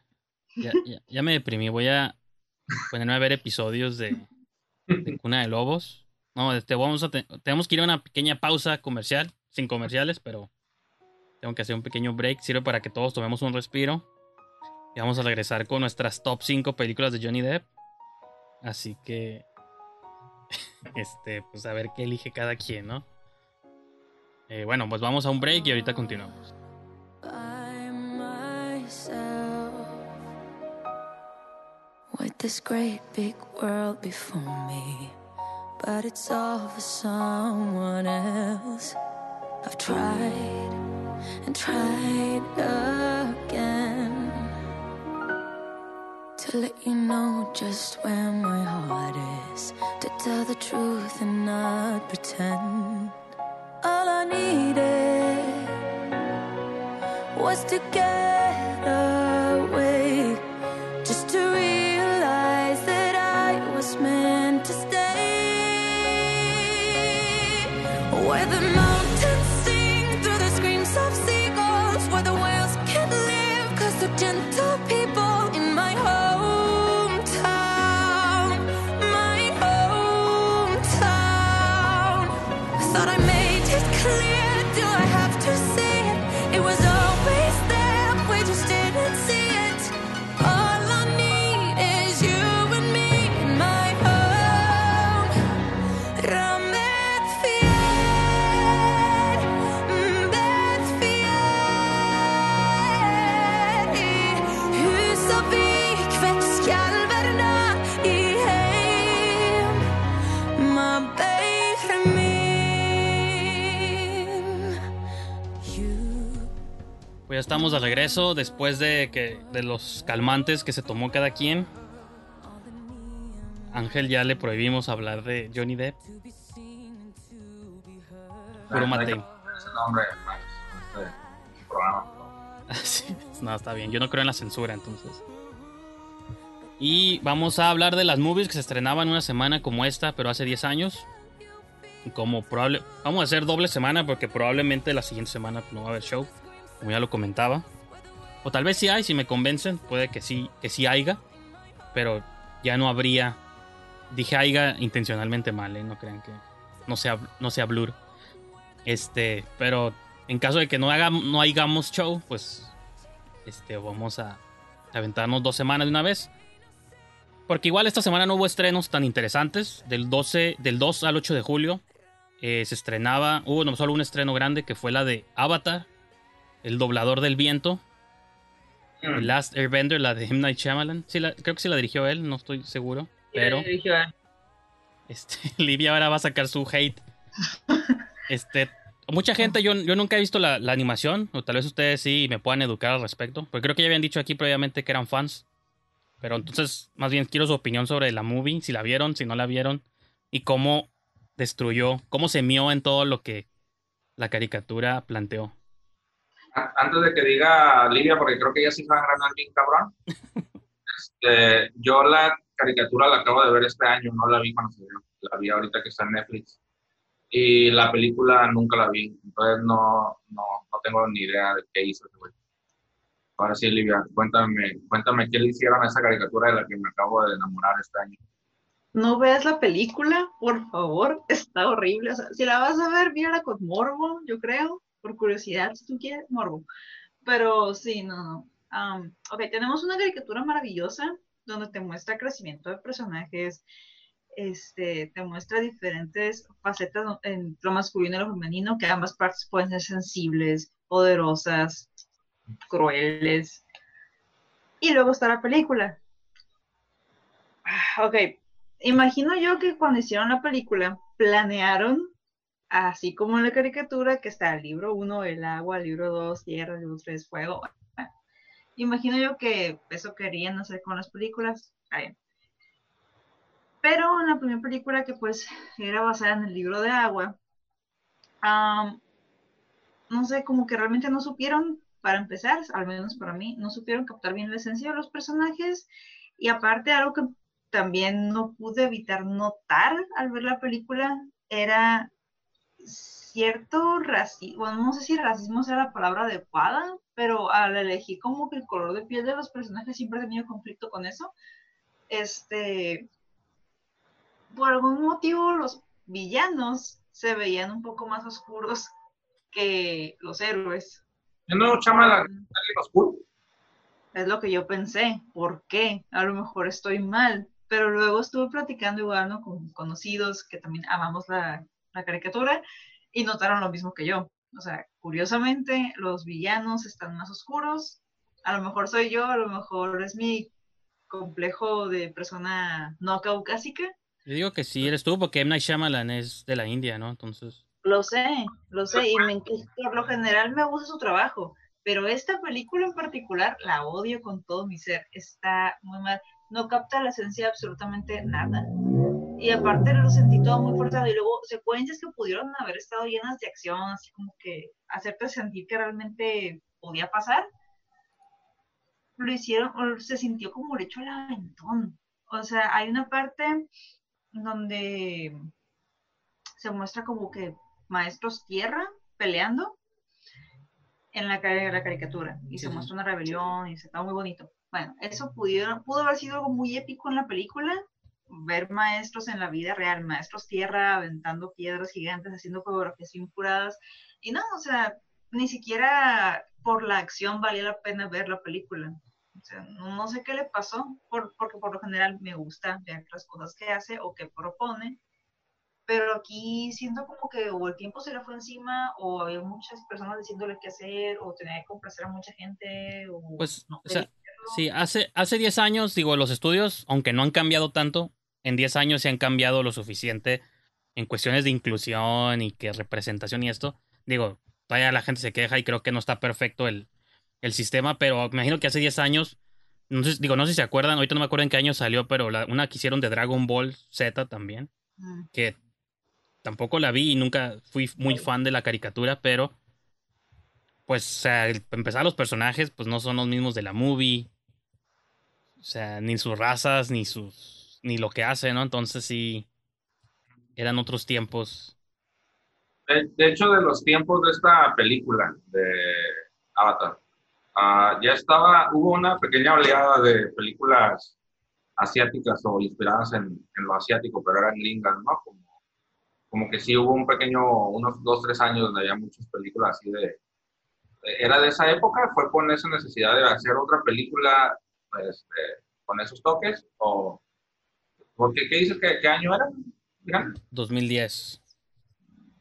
Ya, ya- ya me deprimí. Voy a ponerme a ver episodios de, de Cuna de Lobos. No, este, vamos a te- tenemos que ir a una pequeña pausa comercial, sin comerciales, pero tengo que hacer un pequeño break. Sirve para que todos tomemos un respiro. Y vamos a regresar con nuestras top 5 películas de Johnny Depp. Así que, *laughs* este, pues a ver qué elige cada quien, ¿no? Eh, bueno, pues vamos a un break y ahorita continuamos. by myself with this great big world before me, but it's all for someone else. I've tried and tried again to let you know just where my heart is, to tell the truth and not pretend. All I needed was to get away, just to realize that I was meant to stay. Where the ya estamos de regreso después de que de los calmantes que se tomó cada quien. Ángel ya le prohibimos hablar de Johnny Depp. Puro No hay que mate. poner ese nombre más, este *laughs* no, está bien. Yo no creo en la censura, entonces. Y vamos a hablar de las movies que se estrenaban una semana como esta, pero hace 10 años. Y como probable. Vamos a hacer doble semana porque probablemente la siguiente semana no va a haber show. Como ya lo comentaba. O tal vez sí hay, si me convencen. Puede que sí, que sí haya. Pero ya no habría. Dije haya intencionalmente mal, ¿eh? No crean que. No sea, no sea blur. Este, pero en caso de que no, haga, no hagamos show, pues este, vamos a aventarnos dos semanas de una vez. Porque igual esta semana no hubo estrenos tan interesantes. Del 12, del 2 al 8 de julio eh, se estrenaba, hubo no, solo un estreno grande que fue la de Avatar, El Doblador del Viento, The Last Airbender, la de M. Night Shyamalan. Sí, la- creo que sí la dirigió él, no estoy seguro. Pero dirigió este, *laughs* Livia ahora va a sacar su hate. Este, mucha gente, yo, yo nunca he visto la, la animación, o tal vez ustedes sí me puedan educar al respecto, porque creo que ya habían dicho aquí previamente que eran fans. Pero entonces, más bien quiero su opinión sobre la movie, si la vieron, si no la vieron, y cómo destruyó, cómo se mió en todo lo que la caricatura planteó. Antes de que diga Livia, porque creo que ella sí va a ganar bien cabrón. *laughs* este, yo la caricatura la acabo de ver este año, no la vi cuando se dio. La vi ahorita que está en Netflix. Y la película nunca la vi, entonces no, no, no tengo ni idea de qué hizo ese güey. Ahora sí, Livia, cuéntame, cuéntame qué le hicieron a esa caricatura de la que me acabo de enamorar este año. No veas la película, por favor, *laughs* está horrible. O sea, si la vas a ver, mírala con morbo, yo creo, por curiosidad, si tú quieres, morbo. Pero sí, no, no. Am, ok, tenemos una caricatura maravillosa donde te muestra crecimiento de personajes, este, te muestra diferentes facetas en lo masculino y lo femenino, que ambas partes pueden ser sensibles, poderosas, crueles. Y luego está la película. Ah, Ok, imagino yo que cuando hicieron la película, planearon, así como en la caricatura, que está el libro 1, el agua, el libro 2, tierra, el libro 3, fuego. Imagino yo que eso querían hacer con las películas. Pero en la primera película que pues era basada en el libro de agua, no sé, como que realmente no supieron, para empezar, al menos para mí, no supieron captar bien la esencia de los personajes. Y aparte, algo que también no pude evitar notar al ver la película era cierto racismo, bueno, no sé si racismo sea la palabra adecuada, pero al elegir como que el color de piel de los personajes siempre he tenido conflicto con eso. Este, por algún motivo los villanos se veían un poco más oscuros que los héroes. Yo no chama la alguien oscuro. Es lo que yo pensé. ¿Por qué? A lo mejor estoy mal. Pero luego estuve platicando igual, ¿no? Con conocidos que también amamos la, la caricatura y notaron lo mismo que yo. O sea, curiosamente, los villanos están más oscuros. A lo mejor soy yo, a lo mejor es mi complejo de persona no caucásica. Yo digo que sí eres tú, porque M. Night Shyamalan es de la India, ¿no? Entonces, Lo sé, lo sé, y me, por lo general me gusta su trabajo, pero esta película en particular la odio con todo mi ser. Está muy mal, no capta la esencia de absolutamente nada. Y aparte lo sentí todo muy forzado. Y luego secuencias que pudieron haber estado llenas de acción, así como que hacerte sentir que realmente podía pasar, lo hicieron, o se sintió como el hecho al aventón. O sea, hay una parte donde se muestra como que maestros tierra peleando en la, la caricatura y Sí, se muestra una rebelión y se está muy bonito. Bueno, eso pudieron, pudo haber sido algo muy épico en la película, ver maestros en la vida real, maestros tierra aventando piedras gigantes, haciendo coreografías impuradas y no, o sea, ni siquiera por la acción valía la pena ver la película. O sea, no, sé qué le pasó, por, porque por lo general me gusta ver las cosas que hace o que propone, pero aquí siento como que o el tiempo se le fue encima o había muchas personas diciéndole qué hacer o tenía que complacer a mucha gente o Pues, no o sea, sí, hace, hace 10 años, digo, los estudios, aunque no han cambiado tanto, en 10 años se han cambiado lo suficiente en cuestiones de inclusión y que representación y esto. Digo, todavía la gente se queja y creo que no está perfecto el, el sistema, pero me imagino que hace 10 años, no sé, digo, no sé si se acuerdan, ahorita no me acuerdo en qué año salió, pero la, una que hicieron de Dragon Ball Z también, Mm. que tampoco la vi y nunca fui muy fan de la caricatura, pero pues, o sea, el- para empezar los personajes, pues no son los mismos de la movie. O sea, ni sus razas, ni sus, ni lo que hacen, ¿no? Entonces sí, eran otros tiempos. De, hecho, de los tiempos de esta película de Avatar, ah, ya estaba, hubo una pequeña oleada de películas asiáticas o inspiradas en, en lo asiático, pero eran gringas, ¿no? Como, que sí hubo un pequeño, unos dos, tres años donde había muchas películas así de... ¿Era de esa época? ¿Fue con esa necesidad de hacer otra película este, con esos toques? ¿O porque, qué dices que qué año era? Mira. 2010.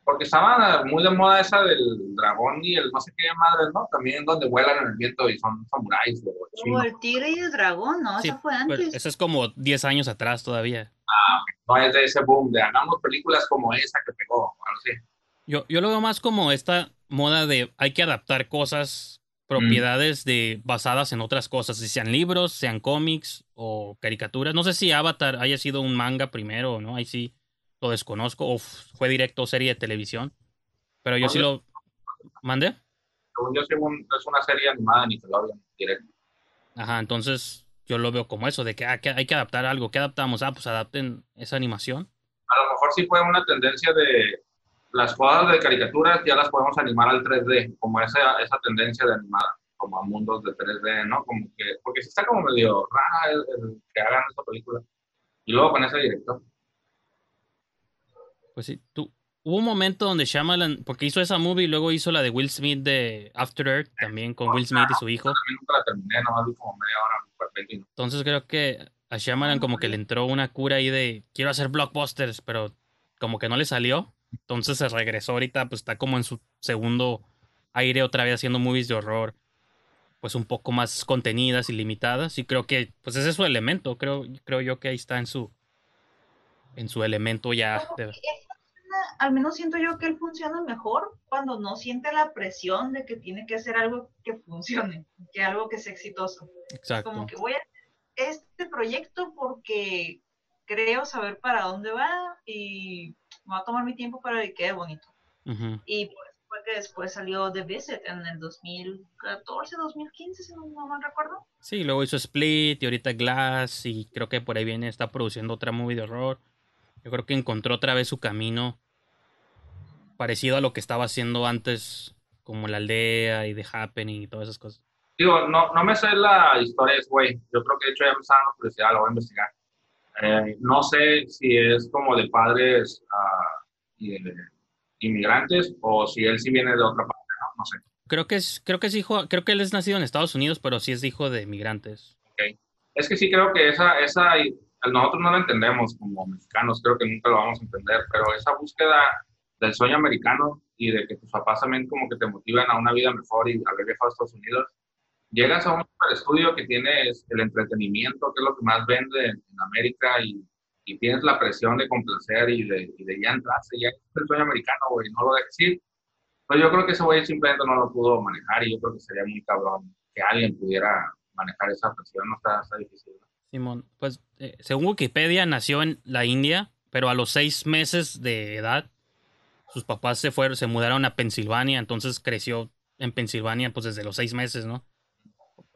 Porque estaba muy de moda esa del dragón y el no sé qué madre, ¿no? También donde vuelan en el viento y son samuráis o O chinos. el tigre y el dragón, ¿no? Sí, Eso fue Pero antes. eso es como 10 años atrás todavía. No es de ese boom de hagamos películas como esa que pegó, o algo así. Yo, yo lo veo más como esta moda de hay que adaptar cosas, propiedades de basadas en otras cosas, si sean libros, sean cómics o caricaturas. No sé si Avatar haya sido un manga primero o no, ahí sí lo desconozco, o fue directo serie de televisión. Pero yo sí lo mandé. Según yo, según- es una serie animada de Nickelodeon directo. Ajá, entonces yo lo veo como eso, de que, ah, que hay que adaptar algo. ¿Qué adaptamos? Ah, pues adapten esa animación. A lo mejor sí fue una tendencia de las cosas de caricaturas ya las podemos animar al 3D, como esa, esa tendencia de animar como a mundos de 3D, ¿no? Como que, porque sí está como medio rara el, el que hagan esta película. Y luego con ese director. Pues sí, tú. Hubo un momento donde Shyamalan, porque hizo esa movie y luego hizo la de Will Smith de After Earth también con Will Smith y su hijo. También nunca la terminé, nomás vi como media hora. Entonces creo que a Shyamalan como que le entró una cura ahí de quiero hacer blockbusters, pero como que no le salió. Entonces se regresó ahorita, pues está como en su segundo aire otra vez haciendo movies de horror, pues un poco más contenidas y limitadas. Y creo que, pues ese es su elemento. Creo, creo yo que ahí está en su, en su elemento ya. De- al menos siento yo que él funciona mejor cuando no siente la presión de que tiene que hacer algo que funcione, que algo que sea exitoso. exacto. Como que voy a hacer este proyecto porque creo saber para dónde va y me va a tomar mi tiempo para que quede bonito. Ujú. Y por eso fue que después salió The Visit en el 2014, 2015, si no, no mal recuerdo. Sí, luego hizo Split y ahorita Glass y creo que por ahí viene, está produciendo otra movie de horror. Yo creo que encontró otra vez su camino parecido a lo que estaba haciendo antes, como La Aldea y The Happening y todas esas cosas. Digo, no, no me sé la historia de ese güey. Yo creo que de hecho ya me está dando curiosidad, lo voy a investigar. Eh, no sé si es como de padres de inmigrantes o si él sí viene de otra parte, ¿no? No sé. Creo que es, creo que es hijo, creo que él es nacido en Estados Unidos, pero sí es hijo de migrantes. Es que sí creo que esa, esa, nosotros no la entendemos como mexicanos, creo que nunca lo vamos a entender, pero esa búsqueda del sueño americano y de que tus papás también como que te motivan a una vida mejor y haber viajado a Estados Unidos, llegas a un estudio que tienes el entretenimiento, que es lo que más vende en, en América y, y tienes la presión de complacer y de, y de ya entraste, ya es el sueño americano, güey, no lo dejes ir. Pues yo creo que ese güey simplemente no lo pudo manejar y yo creo que sería muy cabrón que alguien pudiera manejar esa presión, no está, está difícil. ¿no? Simón, pues eh, según Wikipedia nació en la India, pero a los seis meses de edad sus papás se fueron, se mudaron a Pensilvania, entonces creció en Pensilvania pues desde los seis meses, ¿no?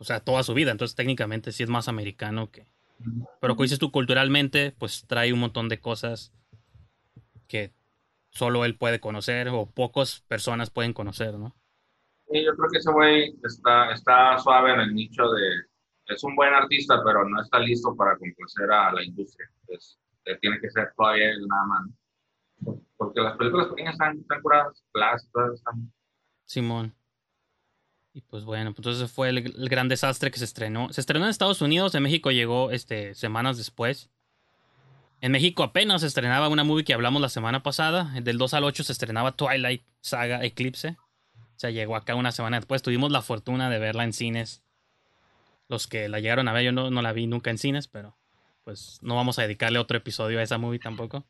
O sea, toda su vida, entonces técnicamente sí es más americano que... Pero como dices tú, culturalmente, pues trae un montón de cosas que solo él puede conocer o pocas personas pueden conocer, ¿no? Sí, yo creo que ese güey está, está suave en el nicho de... Es un buen artista, pero no está listo para complacer a la industria. Entonces, eh, tiene que ser todavía él nada más. ¿no? Porque las películas pequeñas están, están curadas, las están... Simón. Y pues bueno, pues entonces fue el, gran desastre que se estrenó. Se estrenó en Estados Unidos, en México llegó este, semanas después. En México apenas se estrenaba una movie que hablamos la semana pasada. Del 2 al 8 se estrenaba Twilight Saga Eclipse. O sea, llegó acá una semana después. Tuvimos la fortuna de verla en cines. Los que la llegaron a ver, yo no, no la vi nunca en cines, pero pues no vamos a dedicarle otro episodio a esa movie tampoco.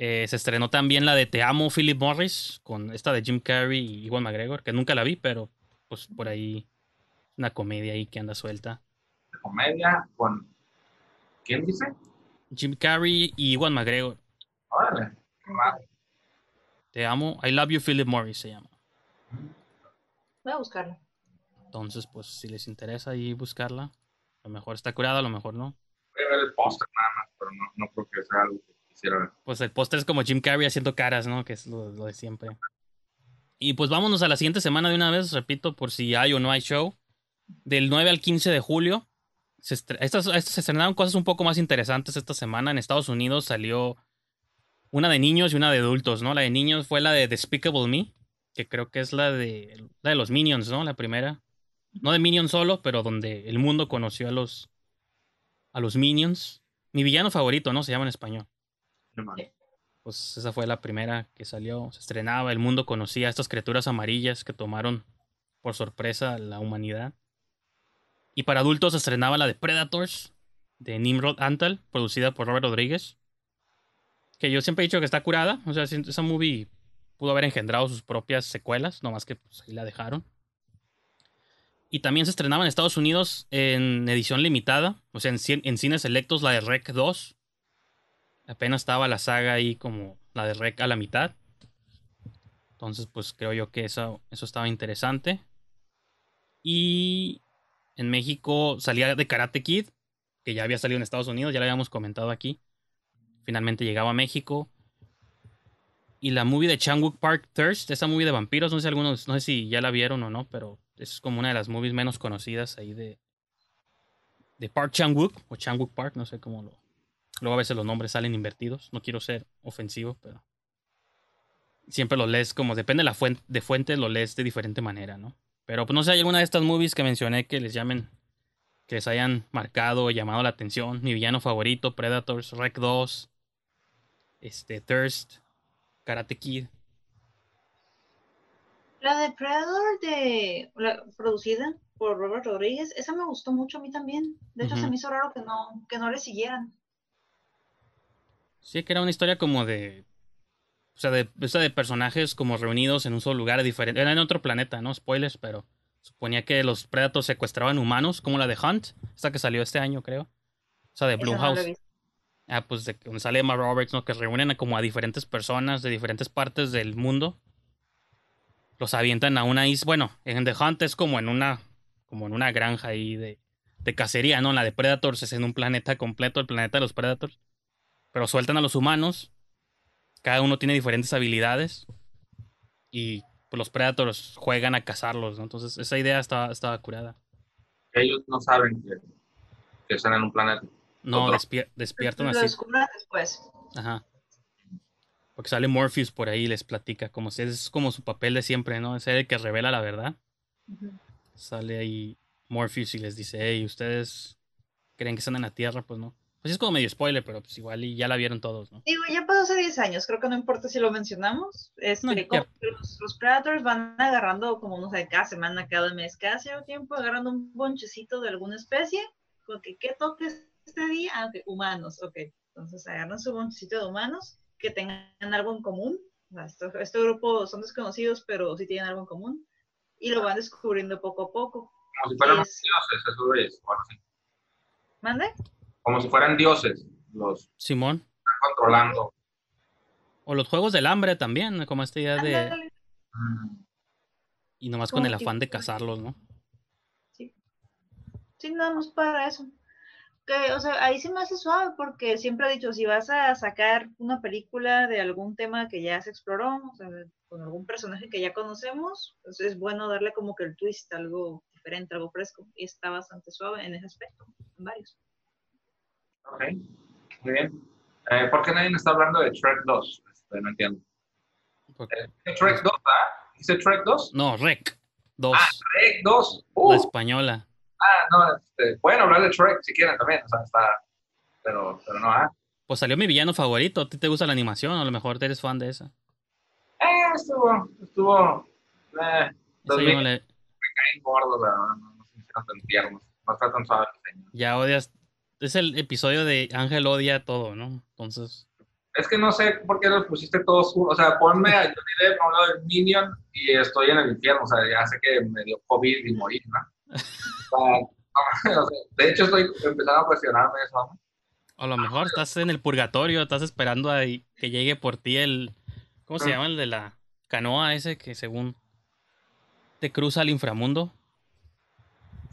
Eh, se estrenó también la de Te Amo, Philip Morris, con esta de Jim Carrey y Iwan McGregor, que nunca la vi, pero pues por ahí una comedia ahí que anda suelta. comedia con... ¿Quién dice? Jim Carrey y Iwan McGregor. Órale. Te amo, I love you, Philip Morris se llama. Voy a buscarlo. Entonces, pues si les interesa ahí buscarla, a lo mejor está curada, a lo mejor no. Voy a ver el póster nada más, pero no, no creo que sea algo que Pues el póster es como Jim Carrey haciendo caras, ¿no? Que es lo, de siempre. Y pues vámonos a la siguiente semana de una vez, repito, por si hay o no hay show. Del 9 al 15 de julio. Se estas se estrenaron cosas un poco más interesantes esta semana. En Estados Unidos salió una de niños y una de adultos, ¿no? La de niños fue la de Despicable Me, que creo que es la de, la de los Minions, ¿no? La primera. No de Minions solo, pero donde el mundo conoció a los, a los Minions. Mi villano favorito, ¿no? Se llama en español Pues esa fue la primera que salió, se estrenaba, el mundo conocía a estas criaturas amarillas que tomaron por sorpresa a la humanidad. Y para adultos se estrenaba la de Predators, de Nimrod Antal, producida por Robert Rodríguez. Que yo siempre he dicho que está curada, o sea, esa movie pudo haber engendrado sus propias secuelas, nomás que pues, ahí la dejaron. Y también se estrenaba en Estados Unidos en edición limitada, o sea, en, en cines selectos la de Rec 2, apenas estaba la saga ahí como la de Rec a la mitad. Entonces, pues creo yo que eso, eso estaba interesante. Y en México salía de Karate Kid, que ya había salido en Estados Unidos, ya lo habíamos comentado aquí. Finalmente llegaba a México. Y la movie de Changwook Park Thirst, esa movie de vampiros, no sé, algunos, no sé si ya la vieron o no, pero es como una de las movies menos conocidas ahí de, de Park Chang-wook, o Chang-wook Park, no sé cómo lo, Luego a veces los nombres salen invertidos. No quiero ser ofensivo, pero siempre lo lees como depende de la fuente, de fuente lo lees de diferente manera, ¿no? Pero pues no sé, hay alguna de estas movies que mencioné que les llamen que les hayan marcado o llamado la atención. Mi villano favorito, Predators, Rec 2, este, Thirst, Karate Kid. La de Predator, de, la- producida por Robert Rodríguez, esa me gustó mucho a mí también. De hecho, se me hizo raro que no, que no le siguieran. Sí, que era una historia como de. O sea, de, esa de personajes como reunidos en un solo lugar diferente. Era en otro planeta, ¿no? Spoilers, pero suponía que los Predators secuestraban humanos, como la de Hunt, esta que salió este año, creo. O sea, de no Blumhouse. visto. Ah, pues de donde sale Emma Roberts, ¿no? Que reúnen a como a diferentes personas de diferentes partes del mundo. Los avientan a una isla. Bueno, en The Hunt es como en una. como en una granja ahí de, de cacería, ¿no? La de Predators es en un planeta completo, el planeta de los Predators. Pero sueltan a los humanos. Cada uno tiene diferentes habilidades. Y pues, los Predators juegan a cazarlos, ¿no? Entonces, esa idea estaba, estaba curada. Ellos no saben que, que están en un planeta. No, Otro. despier- despiertan Lo así. descubren después. Ajá. Porque sale Morpheus por ahí y les platica, como si es como su papel de siempre, ¿no? Es el que revela la verdad. Sale ahí Morpheus y les dice, hey, ¿ustedes creen que están en la Tierra? Pues no. Pues es como medio spoiler, pero pues igual y ya la vieron todos, ¿no? Digo, ya pasó hace 10 años, creo que no importa si lo mencionamos. Este, No, como los, los Predators van agarrando, como no sé, cada semana, cada mes, cada cierto tiempo, agarrando un bonchecito de alguna especie. Con que, ¿qué toque este día? Ah, ok, humanos, ok. Entonces agarran su bonchecito de humanos que tengan algo en común. Esto- este grupo son desconocidos, pero sí tienen algo en común. Y lo van descubriendo poco a poco. Como si fueran Es- dioses. ¿Mande? Como si fueran dioses. Los están Simón. controlando. O los Juegos del Hambre también, como esta idea de... Y nomás con el afán de cazarlos, ¿no? Sí. Sí, nada más para eso. Que, o sea, ahí sí me hace suave porque siempre he dicho, si vas a sacar una película de algún tema que ya se exploró, o sea, con algún personaje que ya conocemos, pues es bueno darle como que el twist, algo diferente, algo fresco. Y está bastante suave en ese aspecto, en varios. Ok, muy bien. Eh, ¿Por qué nadie está hablando de Trek 2? Este, no entiendo. Porque- Eh, Trek 2, ¿ah? ¿Dice Trek 2? No, Rec 2, Ah, Trek 2. la Uh, española. ah, no, este, pueden hablar de Trek si quieren también, o sea, está, pero, pero no, ¿ah? Pues salió mi villano favorito. ¿A ti te gusta la animación? A lo mejor eres fan de esa. Eh, estuvo, estuvo, eh, Los no le- caen gordos, la verdad, no, no no diseño. Ya odias. Es el episodio de Ángel odia todo, ¿no? Entonces. Es que no sé por qué los pusiste todos juntos, o sea, ponme a Johnny Depp a un lado del Minion y estoy en el infierno, o sea, ya sé que me dio COVID y morí, ¿no? *laughs* O sea, *laughs* o de hecho, estoy empezando a cuestionarme eso, ¿no? A lo mejor estás en el purgatorio, estás esperando a que llegue por ti el. ¿Cómo se Ah. llama? El de la canoa ese que según te cruza al inframundo.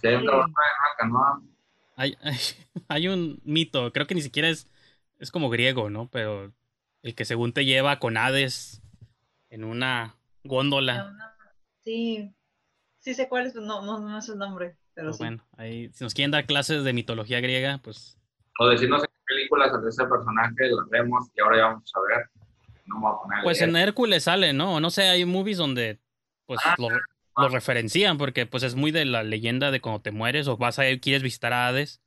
Sí. una canoa, Hay, *laughs* hay, hay un mito, creo que ni siquiera es, es como griego, ¿no? Pero el que según te lleva con Hades en una góndola. Sí, sí sé cuál es, pero no, no, no es el nombre, pero Pues sí. bueno, ahí, si nos quieren dar clases de mitología griega, pues o decirnos en qué películas de ese personaje las vemos y ahora ya vamos a ver. No me voy a poner a Pues en Hércules sale, ¿no? No sé, hay movies donde pues Ah, lo, lo referencian porque pues es muy de la leyenda de cuando te mueres o vas a quieres visitar a Hades,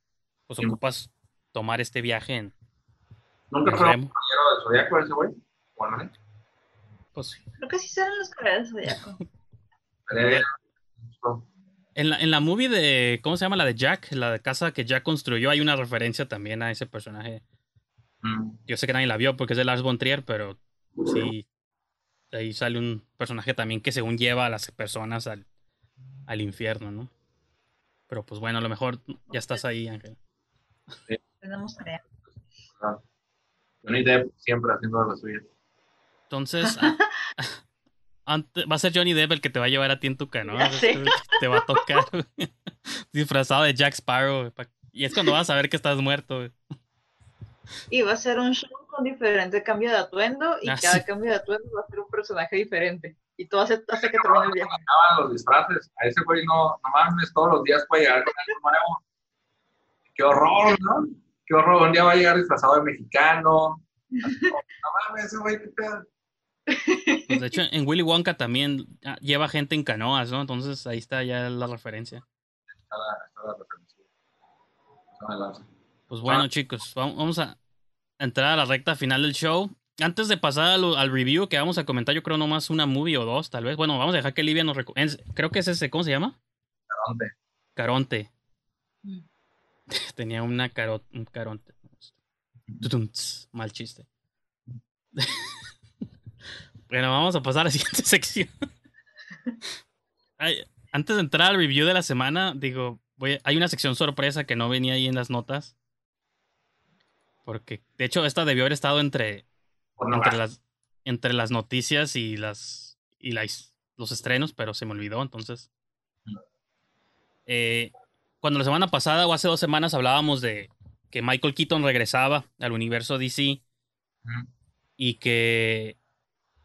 pues Sí. ocupas tomar este viaje en ¿Nunca en fue un caballero del Zodíaco ese güey? Bueno. Pues Creo que sí salen los caballeros del Zodiaco. Eh, en la, en la movie de, ¿cómo se llama? La de Jack, la de casa que Jack construyó, hay una referencia también a ese personaje. mm, Yo sé que nadie la vio porque es de Lars von Trier, pero sí, ahí sale un personaje también que según lleva a las personas al, al infierno, ¿no? Pero pues bueno, a lo mejor ya estás ahí, Ángel. Tenemos tarea. Johnny Depp siempre haciendo lo suyo. Entonces, a- va a ser Johnny Depp el que te va a llevar a ti en tu canoa. Ya sé. Te va a tocar *laughs* disfrazado de Jack Sparrow. pa- Y es cuando vas a ver que estás muerto. Y va a ser un show con diferente cambio de atuendo y Ah, cada sí. cambio de atuendo va a ser un personaje diferente. Y todo hace hasta que termine el viaje. Acaban los disfraces. A ese güey no, no mames, todos los días puede llegar con algo nuevo. Qué horror, ¿no? Qué horror. Un día va a llegar disfrazado de mexicano. No mames, ese güey, qué pedo. Pues, de hecho, en Willy Wonka también ah, lleva gente en canoas, ¿no? Entonces ahí está ya la referencia. Está la, está la referencia. Adelante. Pues bueno, Ah. chicos, va- vamos a entrar a la recta final del show. Antes de pasar al, al review, que vamos a comentar, yo creo nomás una movie o dos, tal vez. Bueno, vamos a dejar que Livia nos reco- es- Creo que es ese, ¿cómo se llama? ¿Dónde? Caronte. Mm. *laughs* Tenía una caro un caronte. Mal chiste. *laughs* bueno, vamos a pasar a la *laughs* siguiente sección. Ay, antes de entrar al review de la semana, digo, voy a- hay una sección sorpresa que no venía ahí en las notas. Porque, de hecho, esta debió haber estado entre, entre las entre las noticias y las y las- los estrenos, pero se me olvidó, entonces. Eh, cuando la semana pasada o hace dos semanas hablábamos de que Michael Keaton regresaba al universo DC y que,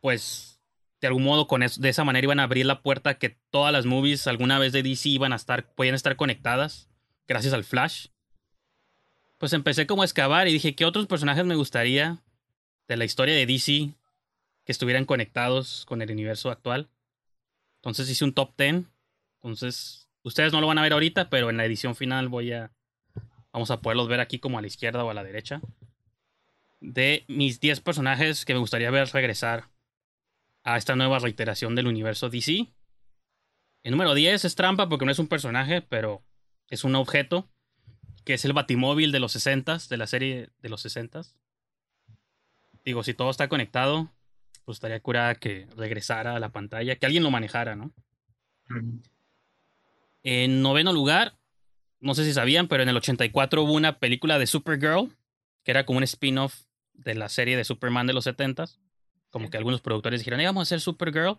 pues, de algún modo con eso, de esa manera iban a abrir la puerta que todas las movies alguna vez de DC iban a estar, podían estar conectadas gracias al Flash. Pues empecé como a excavar y dije, ¿qué otros personajes me gustaría de la historia de DC que estuvieran conectados con el universo actual? Entonces hice un top 10. Entonces, ustedes no lo van a ver ahorita, pero en la edición final voy a... Vamos a poderlos ver aquí como a la izquierda o a la derecha. De mis 10 personajes que me gustaría ver regresar a esta nueva reiteración del universo DC. El número 10 es trampa porque no es un personaje, pero es un objeto. Que es el Batimóvil de los 60 de la serie de los 60 Digo, si todo está conectado, pues estaría curada que regresara a la pantalla, que alguien lo manejara, ¿no? En noveno lugar, no sé si sabían, pero en el 84 hubo una película de Supergirl, que era como un spin-off de la serie de Superman de los 70s. Como que algunos productores dijeron, "Eh, vamos a hacer Supergirl.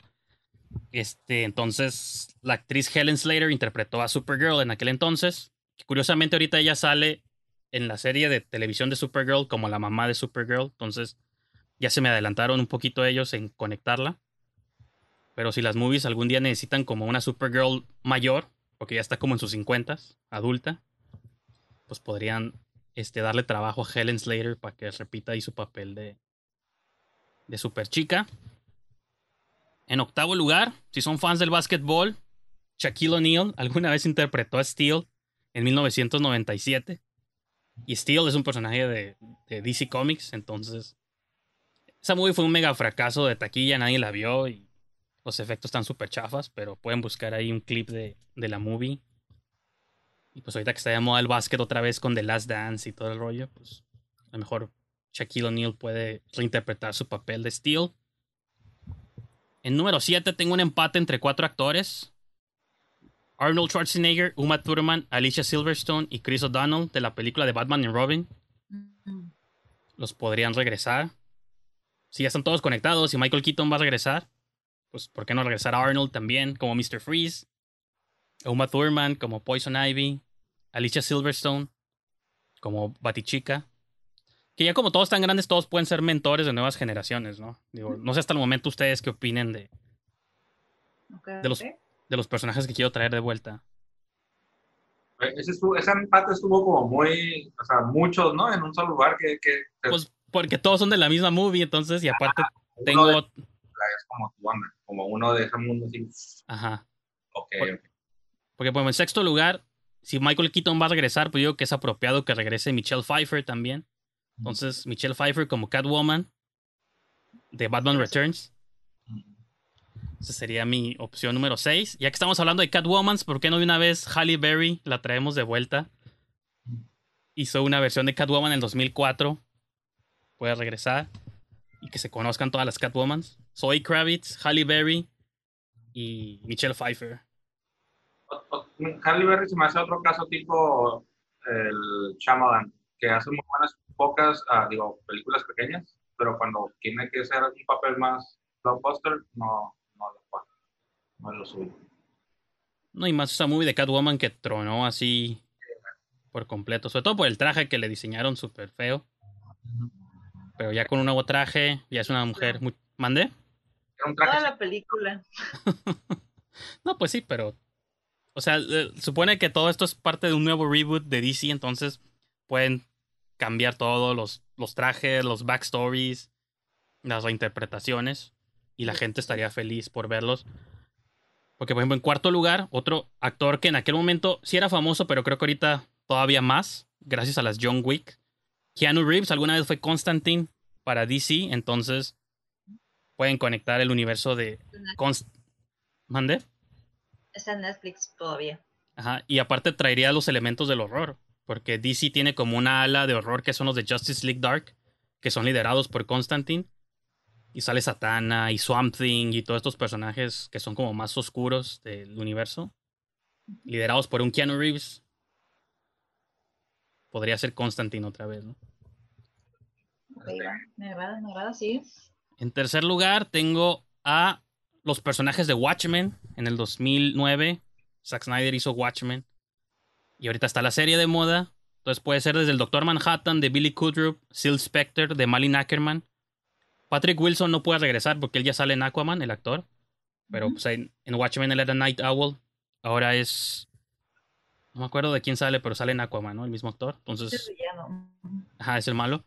Este, entonces, la actriz Helen Slater interpretó a Supergirl en aquel entonces. Curiosamente, ahorita ella sale en la serie de televisión de Supergirl como la mamá de Supergirl. Entonces, ya se me adelantaron un poquito ellos en conectarla. Pero si las movies algún día necesitan como una Supergirl mayor, porque ya está como en sus 50, adulta, pues podrían este, darle trabajo a Helen Slater para que repita ahí su papel de, de super chica. En octavo lugar, si son fans del básquetbol, Shaquille O'Neal alguna vez interpretó a Steel en 1997. Y Steel es un personaje de, de DC Comics, entonces esa movie fue un mega fracaso de taquilla, nadie la vio y los efectos están súper chafas, pero pueden buscar ahí un clip de, de la movie. Y pues ahorita que está de moda el básquet otra vez con The Last Dance y todo el rollo, pues a lo mejor Shaquille O'Neal puede reinterpretar su papel de Steel. En número 7 tengo un empate entre cuatro actores. Arnold Schwarzenegger, Uma Thurman, Alicia Silverstone y Chris O'Donnell de la película de Batman y Robin. Mm. Los podrían regresar. Si ya están todos conectados y Michael Keaton va a regresar, pues ¿por qué no regresar a Arnold también como Mr. Freeze? Uma Thurman como Poison Ivy, Alicia Silverstone como Batichica. Que ya como todos están grandes, todos pueden ser mentores de nuevas generaciones, ¿no? Digo, no sé hasta el momento ustedes qué opinen de, de los, de los personajes que quiero traer de vuelta. Ese, estuvo- ese empate estuvo como muy, o sea, muchos, ¿no? En un solo lugar que, que Pues porque todos son de la misma movie, entonces, y aparte uno tengo... de- es como tu onda, como uno de ese mundo así. Ajá. Ok, Por- ok. Porque, bueno, en sexto lugar, si Michael Keaton va a regresar, pues yo digo que es apropiado que regrese Michelle Pfeiffer también. Entonces, Michelle Pfeiffer como Catwoman de Batman Returns. Esa sería mi opción número 6. Ya que estamos hablando de Catwoman, ¿por qué no de una vez Halle Berry la traemos de vuelta? Hizo una versión de Catwoman en el 2004. Puede regresar. Y que se conozcan todas las Catwomans. Zoe Kravitz, Halle Berry y Michelle Pfeiffer. Halle Berry se me hace otro caso tipo el Shyamalan, que hace muy buenas, pocas, ah, digo, películas pequeñas, pero cuando tiene que ser un papel más blockbuster, no. No es lo suyo. No, y más esa movie de Catwoman que tronó así por completo. Sobre todo por el traje que le diseñaron súper feo. Pero ya con un nuevo traje, ya es una mujer muy... ¿Mandé? Toda la película. *laughs* No, pues sí, pero... O sea, eh, supone que todo esto es parte de un nuevo reboot de DC, entonces pueden cambiar todo, los, los trajes, los backstories, las reinterpretaciones, y la gente estaría feliz por verlos. Porque, por ejemplo, en cuarto lugar, otro actor que en aquel momento sí era famoso, pero creo que ahorita todavía más, gracias a las John Wick. Keanu Reeves alguna vez fue Constantine para DC, entonces pueden conectar el universo de Const ¿Mande? Está en Netflix todavía. Ajá, y aparte traería los elementos del horror, porque DC tiene como una ala de horror que son los de Justice League Dark, que son liderados por Constantine. Y sale Satana y Swamp Thing y todos estos personajes que son como más oscuros del universo. Liderados por un Keanu Reeves. Podría ser Constantine otra vez, ¿no? Ok, va. Me agrada, me agrada, sí. En tercer lugar tengo a los personajes de Watchmen en el 2009. Zack Snyder hizo Watchmen. Y ahorita está la serie de moda. Entonces puede ser desde el Doctor Manhattan de Billy Kudrup, Sil Specter de Malin Ackerman. Patrick Wilson no puede regresar porque él ya sale en Aquaman, el actor. Pero pues, en, en Watchmen él era Night Owl. Ahora es. No me acuerdo de quién sale, pero sale en Aquaman, ¿no? El mismo actor. Es Entonces. el villano. Ajá, es el malo.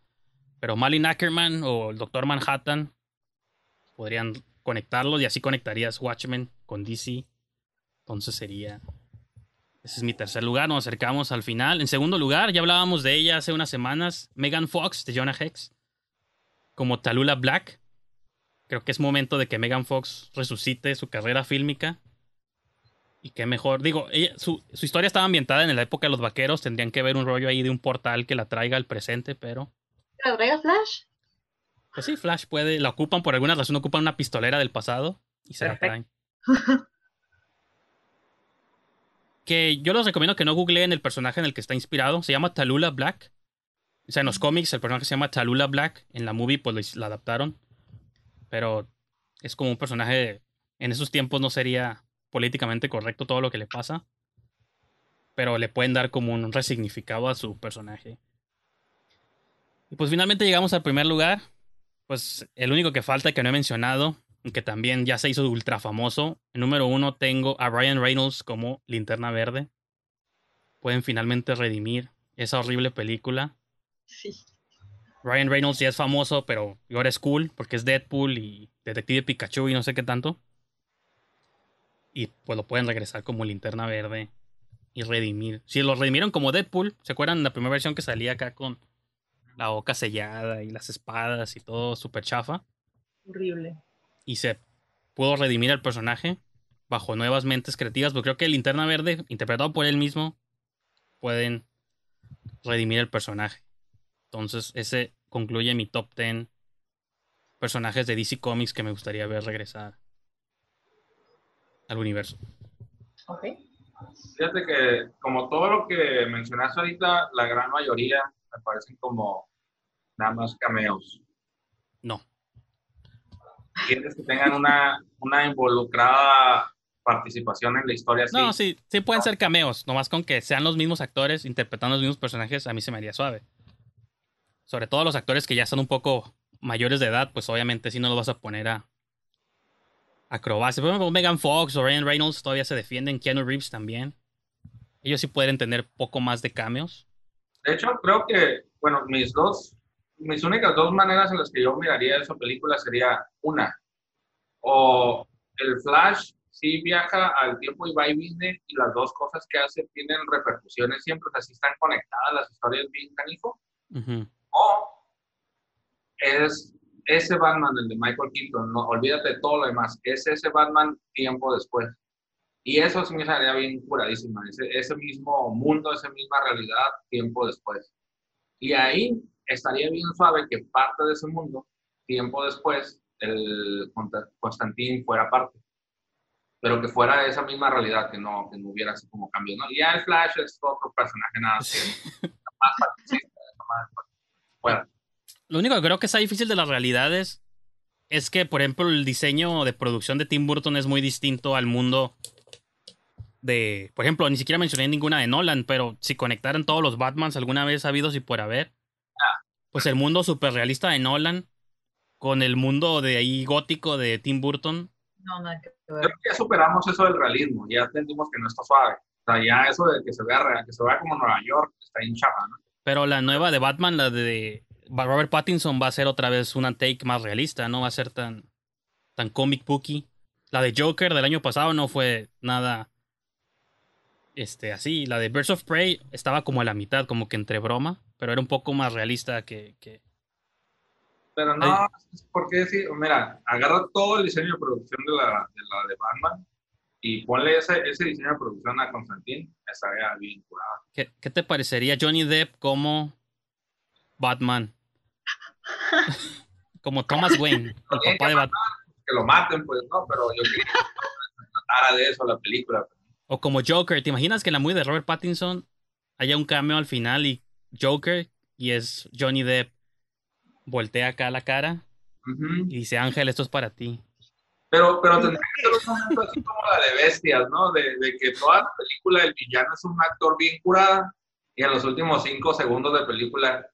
Pero Malin Ackerman o el Doctor Manhattan podrían conectarlos y así conectarías Watchmen con DC. Entonces sería. Ese es mi tercer lugar. Nos acercamos al final. En segundo lugar, ya hablábamos de ella hace unas semanas. Megan Fox de Jonah Hex. Como Talula Black. Creo que es momento de que Megan Fox resucite su carrera fílmica. Y qué mejor. Digo, ella- su, su historia estaba ambientada en la época de los vaqueros. Tendrían que ver un rollo ahí de un portal que la traiga al presente, pero. ¿La traiga Flash? Pues sí, Flash puede, la ocupan por alguna razón, ocupan una pistolera del pasado y se la traen. *laughs* Que yo les recomiendo que no googleen el personaje en el que está inspirado. Se llama Talula Black. O sea, en los cómics el personaje se llama Talula Black. En la movie pues la adaptaron. Pero es como un personaje... En esos tiempos no sería políticamente correcto todo lo que le pasa. Pero le pueden dar como un resignificado a su personaje. Y pues finalmente llegamos al primer lugar. Pues el único que falta que no he mencionado, y que también ya se hizo ultra famoso. En número uno tengo a Ryan Reynolds como Linterna Verde. Pueden finalmente redimir esa horrible película. Sí. Ryan Reynolds ya es famoso, pero ahora es cool porque es Deadpool y Detective Pikachu y no sé qué tanto. Y pues lo pueden regresar como Linterna Verde y redimir. Si lo redimieron como Deadpool, ¿se acuerdan la primera versión que salía acá con la boca sellada y las espadas y todo súper chafa? Horrible. y se pudo redimir al personaje bajo nuevas mentes creativas, porque creo que Linterna Verde, interpretado por él mismo, pueden redimir el personaje. Entonces, ese concluye mi top 10 personajes de DC Comics que me gustaría ver regresar al universo. Ok. Fíjate que como todo lo que mencionaste ahorita, la gran mayoría me parecen como nada más cameos. No, Quieres que tengan una, una involucrada participación en la historia. así. no, sí, sí pueden ser cameos, nomás con que sean los mismos actores interpretando los mismos personajes, a mí se me haría suave. Sobre todo los actores que ya son un poco mayores de edad, pues obviamente sí no los vas a poner a acrobacia. Por ejemplo, Megan Fox o Ryan Reynolds todavía se defienden, Keanu Reeves también. Ellos sí pueden tener poco más de cameos. De hecho, creo que, bueno, mis dos, mis únicas dos maneras en las que yo miraría esa película sería una, o el Flash sí viaja al tiempo y va y viene, y las dos cosas que hace tienen repercusiones siempre, o sea, sí están conectadas las historias bien canijo, Ujú. O es ese Batman, el de Michael Keaton, no, olvídate de todo lo demás, es ese Batman tiempo después. Y eso sí me saldría bien curadísima, ese, ese mismo mundo, esa misma realidad tiempo después. Y ahí estaría bien suave que parte de ese mundo, tiempo después, el Consta- Constantine fuera parte. Pero que fuera esa misma realidad, que no, que no hubiera así como cambio. ¿no? Y ya el Flash es otro personaje, nada más participista, *laughs* nada más. Bueno, Lo único que creo que está difícil de las realidades es que, por ejemplo, el diseño de producción de Tim Burton es muy distinto al mundo de. Por ejemplo, ni siquiera mencioné ninguna de Nolan, pero si conectaran todos los Batmans alguna vez habidos y por haber, pues el mundo super realista de Nolan con el mundo de ahí gótico de Tim Burton. No, nada que Yo ver. creo que ya superamos eso del realismo, ya entendimos que no está suave. O sea, ya eso de que se vea real, que se vea como Nueva York, está hinchada, ¿no? Pero la nueva de Batman, la de Robert Pattinson, va a ser otra vez una take más realista, no va a ser tan, tan comic booky. La de Joker del año pasado no fue nada Este, así, la de Birds of Prey estaba como a la mitad, como que entre broma, pero era un poco más realista que, que- Pero no, porque sí, mira, agarra todo el diseño de producción de la de, la de Batman y ponle ese, ese diseño de producción a Constantine, estaría bien curada. ¿qué, qué te parecería Johnny Depp como Batman? *laughs* como Thomas Wayne, el papá de Batman. Que lo maten, pues no, pero yo quería que tratara de eso la película. O como Joker, ¿te imaginas que en la movie de Robert Pattinson haya un cameo al final y Joker y es Johnny Depp voltea acá la cara y dice Ángel, esto es para ti? Pero, pero tendría que ser un momento así como la de Bestias, ¿no? De, de que toda la película el villano es un actor bien curada y en los últimos cinco segundos de película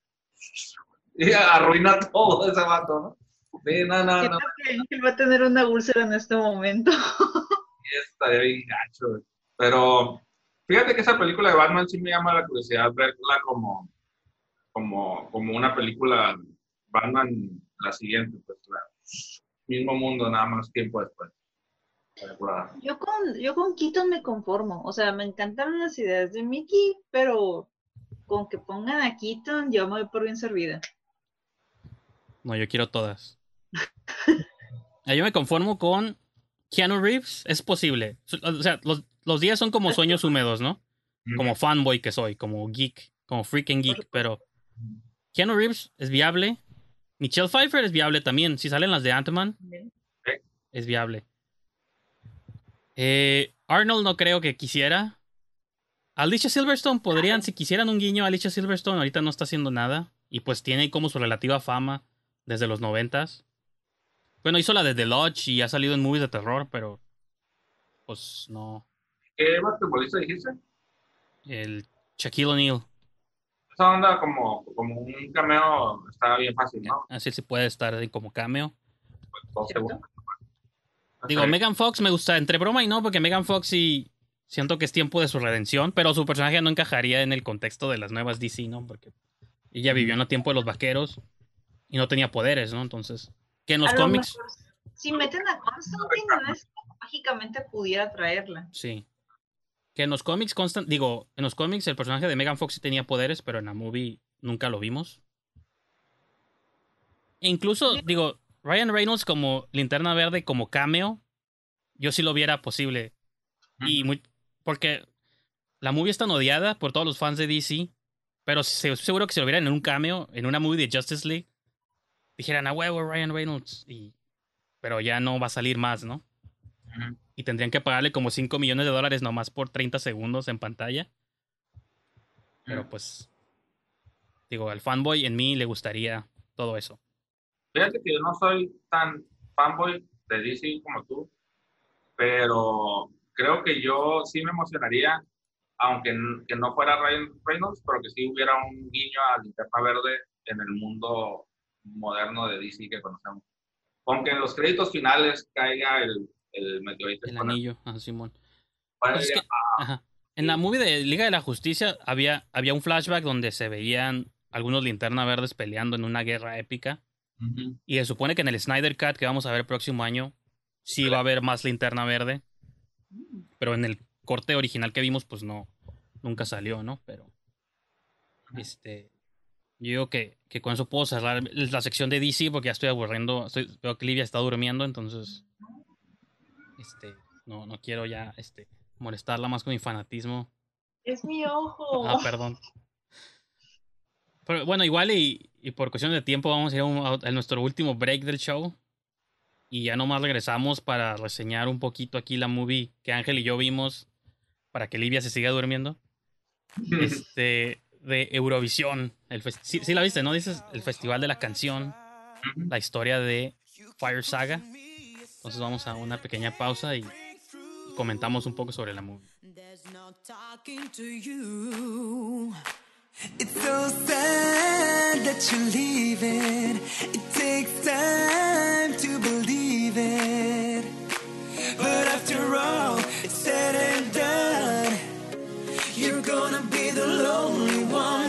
y arruina todo ese vato, ¿no? Sí, no, no, no, que va a tener una úlcera en este momento. estaría bien gacho. Pero fíjate que esa película de Batman sí me llama la curiosidad verla como, como, como una película Batman la siguiente, pues la, mismo mundo, nada más tiempo después. Estaría curada. Yo con, yo con Keaton me conformo. O sea, me encantaron las ideas de Mickey, pero con que pongan a Keaton, yo me voy por bien servida. No, yo quiero todas. *laughs* Yo me conformo con Keanu Reeves, es posible. O sea, los, los días son como sueños húmedos, ¿no? Como fanboy que soy, como geek, como freaking geek, pero Keanu Reeves es viable. Michelle Pfeiffer es viable también. Si salen las de Ant-Man, es viable. Eh, Arnold no creo que quisiera. Alicia Silverstone podrían, si quisieran un guiño, Alicia Silverstone ahorita no está haciendo nada. Y pues tiene como su relativa fama desde los noventas. Bueno, hizo la de The Lodge y ha salido en movies de terror, pero pues no. ¿Qué basquetbolista dijiste? El Shaquille O'Neal, Esa onda como, como un cameo está bien fácil, ¿no? así sí puede estar ahí como cameo. Pues. Digo. Megan Fox me gusta, entre broma y no, porque Megan Fox sí siento que es tiempo de su redención, pero su personaje no encajaría en el contexto de las nuevas DC, ¿no? Porque ella vivió en el tiempo de los vaqueros y no tenía poderes, ¿no? Entonces, que en los A lo cómics, mejor, si meten a Constantine en esto, mágicamente pudiera traerla. sí. Que en los cómics constan, digo, en los cómics el personaje de Megan Fox sí tenía poderes, pero en la movie nunca lo vimos. E incluso, digo, Ryan Reynolds como linterna verde, como cameo, yo sí lo viera posible. Y muy, porque la movie es tan odiada por todos los fans de DC, pero se- seguro que si lo vieran en un cameo, en una movie de Justice League, dijeran a huevo Ryan Reynolds. Y, pero ya no va a salir más, ¿no? Y tendrían que pagarle como 5 millones de dólares nomás por 30 segundos en pantalla. Pero Ujú. pues, digo, al fanboy en mí le gustaría todo eso. Fíjate que yo no soy tan fanboy de DC como tú, pero creo que yo sí me emocionaría, aunque que no fuera Ryan Reynolds, pero que sí hubiera un guiño a Linterna Verde en el mundo moderno de DC que conocemos. Aunque en los créditos finales caiga el, el meteorito. El anillo, ah, Simón. bueno, Pues es que- Ajá. En la movie de Liga de la Justicia había, había un flashback donde se veían algunos linterna verdes peleando en una guerra épica. Y se supone que en el Snyder Cut que vamos a ver el próximo año, sí va a haber más linterna verde. Pero en el corte original que vimos, pues no, nunca salió, ¿no? Pero, este, yo digo que, que con eso puedo cerrar la sección de DC porque ya estoy aburriendo, estoy, veo que Livia está durmiendo, entonces, este, no, no quiero ya, este, molestarla más con mi fanatismo. Es mi *laughs* ojo. Ah, perdón. Pero bueno, igual y, y por cuestión de tiempo vamos a ir a, un- a nuestro último break del show. Y ya nomás regresamos para reseñar un poquito aquí la movie que Ángel y yo vimos para que Livia se siga durmiendo. *laughs* Este, de Eurovisión. El sí, sí la viste, ¿no? Dices el festival de la canción, la historia de Fire Saga. Entonces vamos a una pequeña pausa y, comentamos un poco sobre la movie. To believe it. But after all, it's said and done. You're gonna be the lonely one.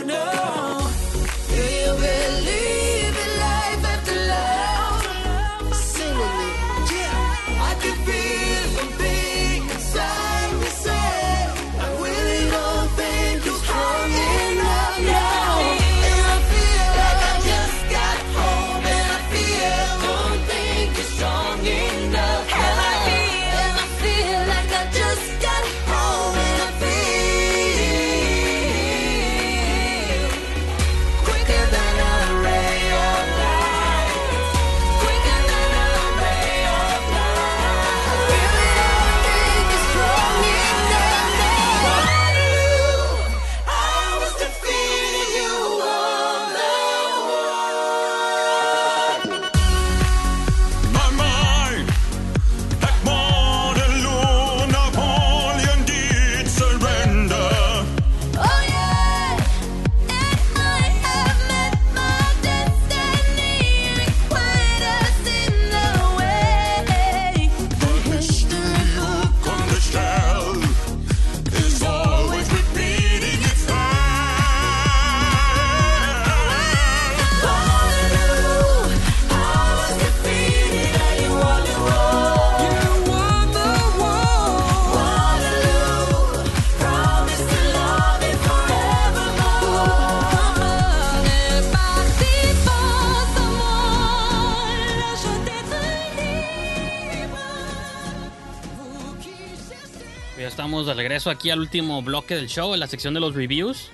Regreso aquí al último bloque del show, en la sección de los reviews.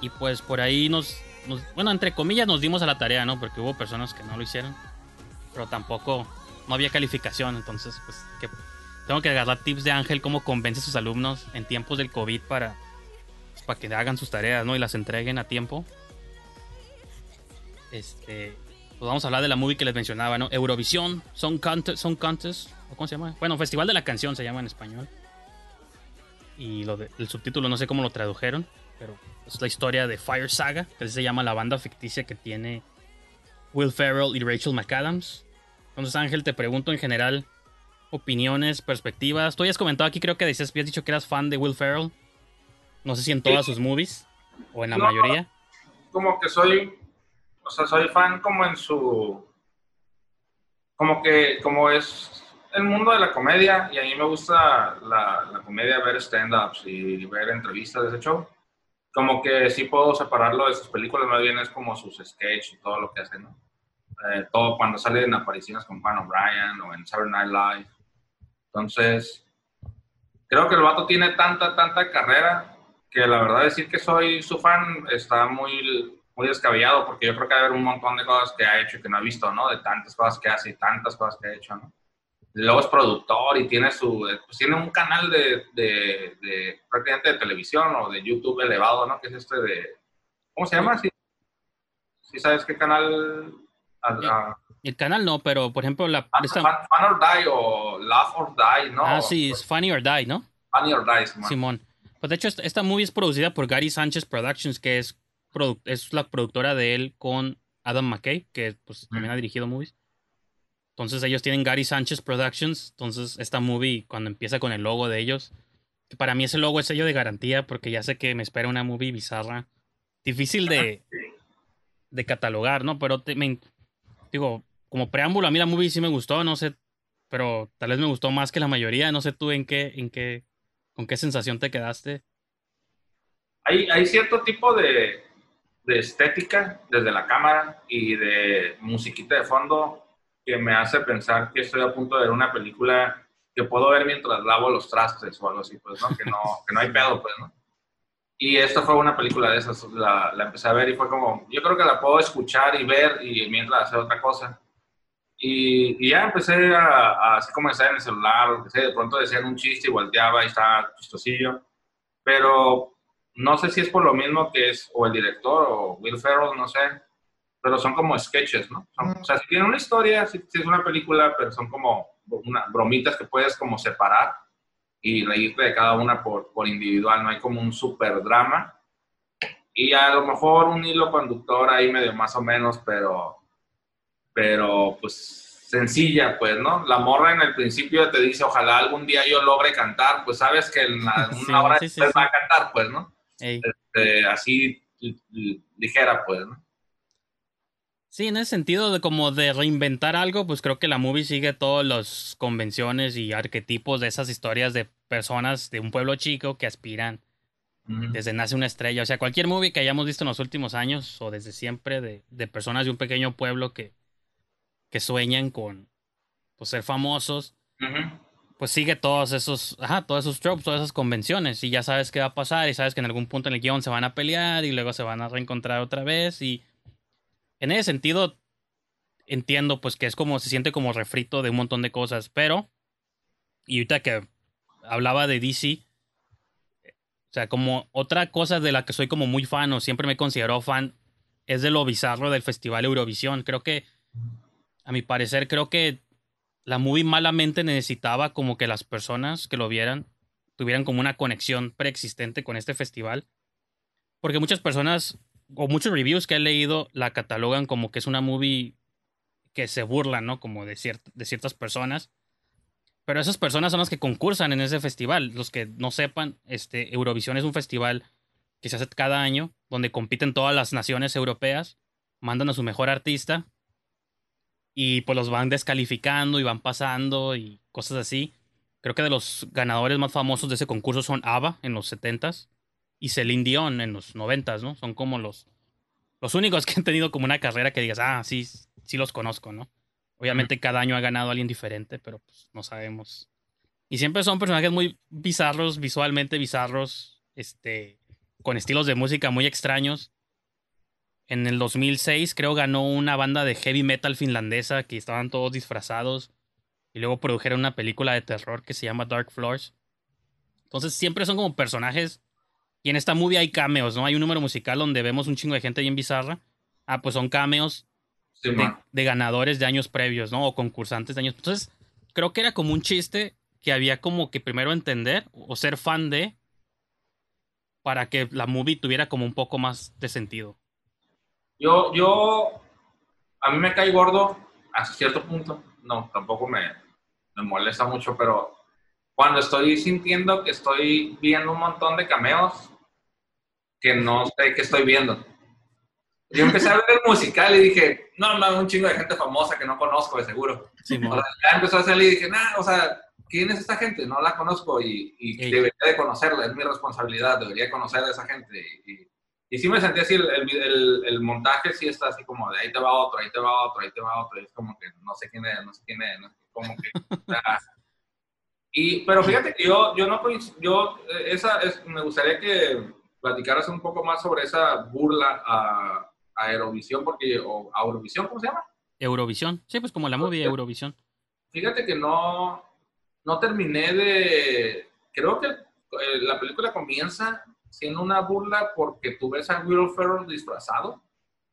Y pues por ahí nos, nos- bueno, entre comillas nos dimos a la tarea, ¿no? Porque hubo personas que no lo hicieron. Pero tampoco, no había calificación, entonces pues que tengo que agarrar tips de Ángel, cómo convence a sus alumnos en tiempos del COVID para, pues, para que hagan sus tareas, ¿no? Y las entreguen a tiempo. Este, pues vamos a hablar de la movie que les mencionaba, ¿no? Eurovisión, Song Contest, Song Contest, ¿o ¿cómo se llama? Bueno, Festival de la Canción se llama en español. Y lo de- el subtítulo no sé cómo lo tradujeron, pero es la historia de Fire Saga, que se llama la banda ficticia que tiene Will Ferrell y Rachel McAdams. Entonces, Ángel, te pregunto en general opiniones, perspectivas. Tú ya has comentado aquí, creo que decías, habías dicho que eras fan de Will Ferrell. No sé si en todas sus movies o en la No. mayoría. como que soy, o sea, soy fan como en su, como que, como es el mundo de la comedia, y a mí me gusta la, la comedia, ver stand-ups y ver entrevistas de ese show, como que sí puedo separarlo de sus películas, más bien es como sus sketches y todo lo que hacen, ¿no? Eh, todo cuando salen apariciones con Juan O'Brien o en Saturday Night Live. Entonces, creo que el vato tiene tanta, tanta carrera que la verdad decir que soy su fan está muy, muy descabellado porque yo creo que hay un montón de cosas que ha hecho y que no he visto, ¿no? De tantas cosas que hace y tantas cosas que ha hecho, ¿no? Luego es productor y tiene su, pues tiene un canal de, de, de prácticamente de televisión o de YouTube elevado, ¿no? Que es este de, ¿cómo se llama? ¿Sí, sí sabes qué canal? Ah, El canal no, pero por ejemplo, la. Esta- Fan or Die o Laugh or Die, ¿no? ah, sí, es Funny or Die, ¿no? Funny or Die, Simón. Simón. Pues de hecho, esta, movie es producida por Gary Sánchez Productions, que es, es la productora de él con Adam McKay, que pues, también ha dirigido movies. Entonces ellos tienen Gary Sánchez Productions. Entonces esta movie, cuando empieza con el logo de ellos, que para mí ese logo es sello de garantía, porque ya sé que me espera una movie bizarra. Difícil de, de catalogar, ¿no? Pero te- me- digo, como preámbulo, a mí la movie sí me gustó, no sé, pero tal vez me gustó más que la mayoría. No sé tú en qué, en qué, con qué sensación te quedaste. Hay, hay cierto tipo de, de estética desde la cámara y de musiquita de fondo que me hace pensar que estoy a punto de ver una película que puedo ver mientras lavo los trastes o algo así, pues, ¿no? Que no, *laughs* que no hay pedo, pues, ¿no? Y esta fue una película de esas, la, la empecé a ver y fue como, yo creo que la puedo escuchar y ver y mientras hacer otra cosa. Y, y ya empecé a, a así como estar en el celular, o que sé, de pronto decían un chiste y volteaba y estaba chistosillo. Pero no sé si es por lo mismo que es o el director o Will Ferrell, no sé, pero son como sketches, ¿no? Son- o sea, si tiene una historia, si, es una película, pero son como una, bromitas que puedes como separar y reírte de cada una por, por individual, no hay como un super drama. Y a lo mejor un hilo conductor ahí medio más o menos, pero, pero pues sencilla, pues, ¿no? La morra en el principio te dice, ojalá algún día yo logre cantar, pues sabes que en la- *laughs* una Sí, hora sí, sí, va a cantar, pues, ¿no? Este, así li- li- ligera, pues, ¿no? Sí, en ese sentido de como de reinventar algo, pues creo que la movie sigue todas las convenciones y arquetipos de esas historias de personas de un pueblo chico que aspiran desde nace una estrella. O sea, cualquier movie que hayamos visto en los últimos años o desde siempre de, de personas de un pequeño pueblo que, que sueñan con pues, ser famosos, pues sigue todos esos, ajá, todos esos tropes, todas esas convenciones. Y ya sabes qué va a pasar y sabes que en algún punto en el guion se van a pelear y luego se van a reencontrar otra vez y en ese sentido entiendo pues que es como se siente como refrito de un montón de cosas, pero y ahorita que hablaba de DC, o sea, como otra cosa de la que soy como muy fan o siempre me considero fan es de lo bizarro del Festival Eurovisión. Creo que, a mi parecer, creo que la movie malamente necesitaba como que las personas que lo vieran tuvieran como una conexión preexistente con este festival. Porque muchas personas, o muchos reviews que he leído, la catalogan como que es una movie que se burla, ¿no? Como de, ciert- de ciertas personas. Pero esas personas son las que concursan en ese festival. Los que no sepan, este, Eurovisión es un festival que se hace cada año, donde compiten todas las naciones europeas, mandan a su mejor artista y pues los van descalificando y van pasando y cosas así. Creo que de los ganadores más famosos de ese concurso son ABBA en los 70s y Celine Dion en los 90s, ¿no? Son como los, los únicos que han tenido como una carrera que digas, ah, sí, sí los conozco, ¿no? Obviamente cada año ha ganado alguien diferente, pero pues no sabemos Y siempre son personajes muy bizarros, visualmente bizarros, este, con estilos de música muy extraños. En el 2006 creo ganó una banda de heavy metal finlandesa que estaban todos disfrazados y luego produjeron una película de terror que se llama Dark Floors. Entonces siempre son como personajes y en esta movie hay cameos, ¿no? Hay un número musical donde vemos un chingo de gente bien bizarra. Ah, pues son cameos Sí, de, de ganadores de años previos, ¿no? O concursantes de años. Entonces, creo que era como un chiste que había como que primero entender o ser fan de para que la movie tuviera como un poco más de sentido. Yo, yo, a mí me cae gordo hasta cierto punto. No, tampoco me, me molesta mucho, pero cuando estoy sintiendo que estoy viendo un montón de cameos que no sé qué estoy viendo. Yo empecé a ver el musical y dije, no, no, un chingo de gente famosa que no conozco de seguro. O sea, ya empezó a salir y dije, nah, o sea, ¿quién es esta gente? No la conozco y, y Ey. debería de conocerla, es mi responsabilidad, debería conocer a esa gente. Y, y, y sí me sentí así, el, el, el- el montaje sí está así como de ahí te va otro, ahí te va otro, ahí te va otro, y es como que no sé quién es, no sé quién es, no sé, como que... *laughs* y, pero fíjate que yo, yo no yo, eh, esa es, me gustaría que platicaras un poco más sobre esa burla a, a Eurovisión, porque, o a Eurovisión, ¿cómo se llama? Eurovisión. Sí, pues como la movie Eurovisión. Fíjate que no, no terminé de... Creo que eh, la película comienza siendo una burla porque tú ves a Will Ferrell disfrazado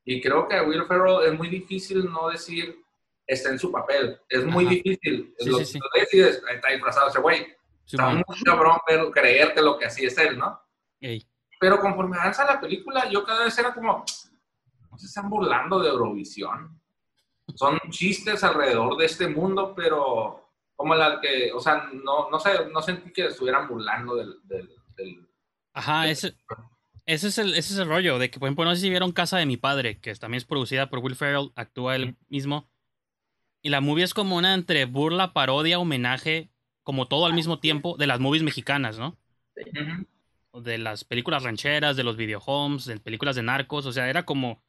y creo que a Will Ferrell es muy difícil no decir está en su papel. Es muy Ajá. difícil. Sí, lo, sí, sí. decides, está disfrazado ese güey. Está muy cabrón ver- creerte lo que así es él, ¿no? Ey. Pero conforme avanza la película, yo cada vez era como, no se están burlando de Eurovisión. Son chistes alrededor de este mundo, pero como la que, o sea, no, no sé, no sentí que estuvieran burlando del... del, del- Ajá, ese, ese, es el, ese es el rollo. De que, por ejemplo, no sé si vieron Casa de mi padre, que también es producida por Will Ferrell, actúa él mismo. Y la movie es como una entre burla, parodia, homenaje, como todo al mismo tiempo, de las movies mexicanas, ¿no? Ujú. De las películas rancheras, de los videohomes, de películas de narcos, o sea, era como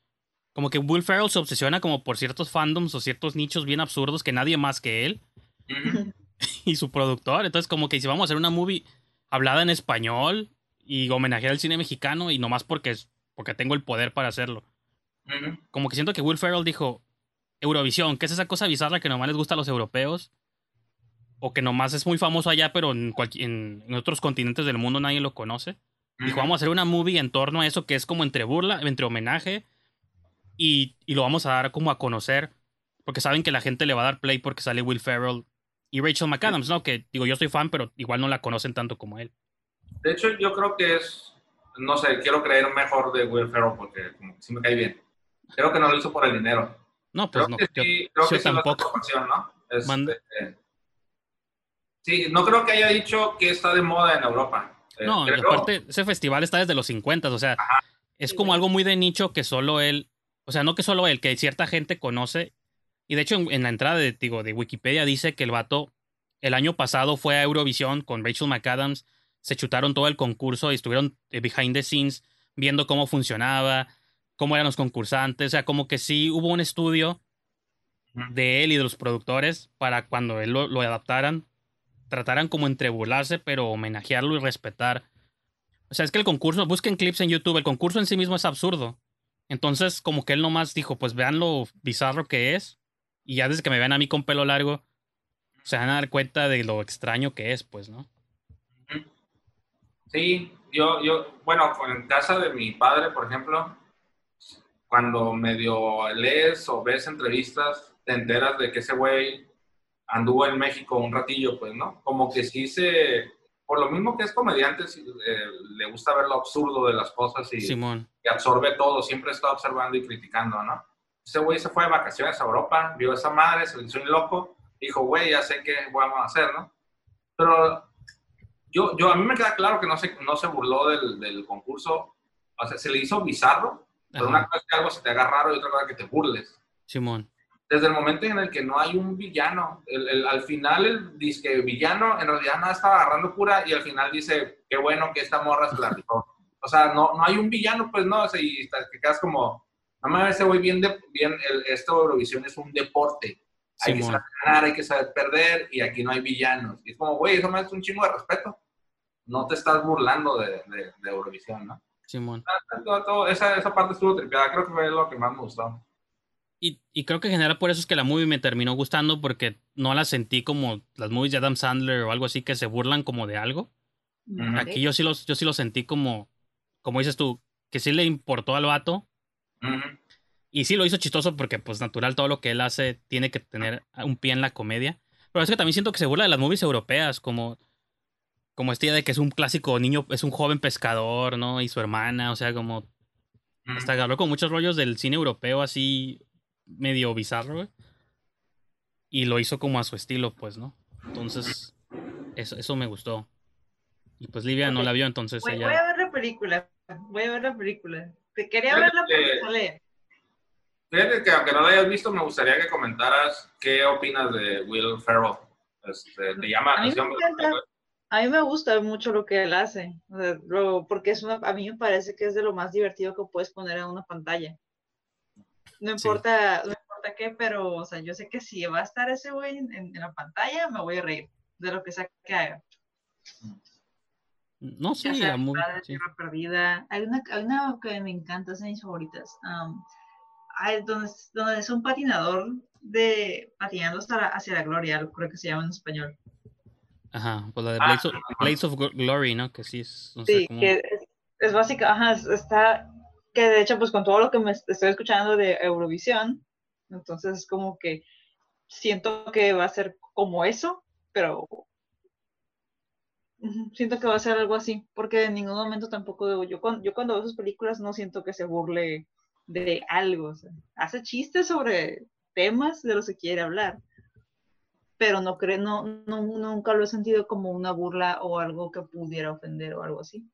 como que Will Ferrell se obsesiona como por ciertos fandoms o ciertos nichos bien absurdos que nadie más que él *laughs* y su productor, entonces como que si vamos a hacer una movie hablada en español y homenajear al cine mexicano y nomás porque porque tengo el poder para hacerlo. Como que siento que Will Ferrell dijo Eurovisión, ¿qué es esa cosa bizarra que nomás les gusta a los europeos? O que nomás es muy famoso allá, pero en, en, en otros continentes del mundo nadie lo conoce. Dijo, vamos a hacer una movie en torno a eso que es como entre burla, entre homenaje y, y lo vamos a dar como a conocer porque saben que la gente le va a dar play porque sale Will Ferrell y Rachel McAdams, ¿no? Que digo, yo soy fan, pero igual no la conocen tanto como él. De hecho, yo creo que es, no sé, quiero creer mejor de Will Ferrell porque como que sí me cae bien. Creo que no lo hizo por el dinero. No, pues Creo no, que yo, sí, creo yo que sí tampoco. pasión, ¿no? Este. Sí, no creo que haya dicho que está de moda en Europa. Eh, No, creo- aparte, ese festival está desde los 50, o sea, es como algo muy de nicho que solo él, o sea, no que solo él, que cierta gente conoce. Y de hecho, en, en la entrada de, digo, de Wikipedia dice que el vato el año pasado fue a Eurovisión con Rachel McAdams, se chutaron todo el concurso y estuvieron eh, behind the scenes viendo cómo funcionaba, cómo eran los concursantes, o sea, como que sí hubo un estudio de él y de los productores para cuando él lo, lo adaptaran, trataran como entre burlarse, pero homenajearlo y respetar. O sea, es que el concurso, busquen clips en YouTube, el concurso en sí mismo es absurdo. Entonces, como que él nomás dijo, pues vean lo bizarro que es, y ya desde que me vean a mí con pelo largo, se van a dar cuenta de lo extraño que es, pues, ¿no? Sí, yo, yo, bueno, en casa de mi padre, por ejemplo, cuando medio lees o ves entrevistas, te enteras de que ese güey anduvo en México un ratillo, pues, ¿no? Como que sí se, por lo mismo que es comediante, eh, le gusta ver lo absurdo de las cosas y, Simón. y absorbe todo, siempre está observando y criticando, ¿no? Ese güey se fue de vacaciones a Europa, vio esa madre, se le hizo un loco, dijo, güey, ya sé qué vamos a hacer, ¿no? Pero yo, yo, a mí me queda claro que no se, no se burló del, del concurso, o sea, se le hizo bizarro, pero Ajá. una cosa es que algo se te haga raro y otra cosa que te burles. Simón. Desde el momento en el que no hay un villano, el, el- al final el disque villano en realidad nada estaba agarrando cura y al final dice, qué bueno que esta morra se la rifó. O sea, no, no hay un villano, pues no, o sea, y te quedas como, no me ese güey bien, de, bien el, esto Eurovisión es un deporte. Hay que saber ganar, hay que saber perder, y aquí no hay villanos. Y es como, güey, eso me es un chingo de respeto. No te estás burlando de, de, de Eurovisión, ¿no? Simón. Todo- esa, esa parte estuvo tripeada, creo que fue lo que más me gustó. Y, y creo que en general por eso es que la movie me terminó gustando porque no la sentí como las movies de Adam Sandler o algo así que se burlan como de algo. Aquí yo sí los, yo sí lo sentí como, como dices tú, que sí le importó al vato y sí lo hizo chistoso porque pues natural todo lo que él hace tiene que tener un pie en la comedia. Pero es que también siento que se burla de las movies europeas como, como esta idea de que es un clásico niño, es un joven pescador, ¿no? Y su hermana, o sea, como hasta habló con muchos rollos del cine europeo así medio bizarro, güey. Y lo hizo como a su estilo, pues, ¿no? Entonces, eso, eso me gustó. Y pues Livia no la vio, entonces Voy, ella... voy a ver la película. Voy a ver la película. Te quería porque que- sale. Fíjate que aunque no la hayas visto, me gustaría que comentaras qué opinas de Will Ferrell. Este, ¿Te llama la A mí me atención? encanta. A mí me gusta mucho lo que él hace, o sea, lo- porque es una, a mí me parece que es de lo más divertido que puedes poner en una pantalla. No Sí. importa, no importa qué, pero, o sea, yo sé que si va a estar ese güey en, en la pantalla, me voy a reír de lo que sea que haga. No, sí, la movie, Padre, sí. Perdida. Hay una, hay una que me encanta, es de mis favoritas. am, hay donde, donde es un patinador de patinando hasta la- hacia la gloria, creo que se llama en español. Ajá, pues la de Ah, Blades of, Glory, ¿no? Que sí es... No sé Sí, que es, es básica, ajá, es- está, que de hecho, pues con todo lo que me est- estoy escuchando de Eurovisión, entonces es como que siento que va a ser como eso, pero siento que va a ser algo así, porque en ningún momento tampoco, digo, yo, cuando, yo cuando veo sus películas no siento que se burle de algo, hace chistes sobre temas de los que quiere hablar, pero no creo, no, no, nunca lo he sentido como una burla o algo que pudiera ofender o algo así.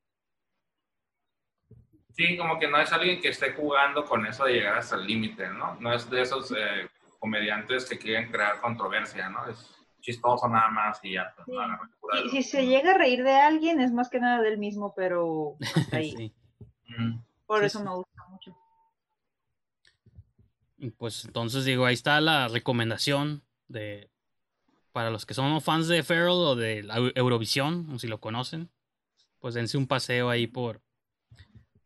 Sí, como que no es alguien que esté jugando con eso de llegar hasta el límite, ¿no? No es de esos eh, comediantes que quieren crear controversia, ¿no? Es chistoso nada más y ya. pues, Sí. de Y si se llega a reír de alguien, es más que nada del mismo, pero hasta ahí. *laughs* Sí. Ujú. Por Sí, eso sí. me gusta mucho. Pues entonces digo, ahí está la recomendación de para los que son fans de Ferrell o de Eurovisión, o si lo conocen, pues dense un paseo ahí por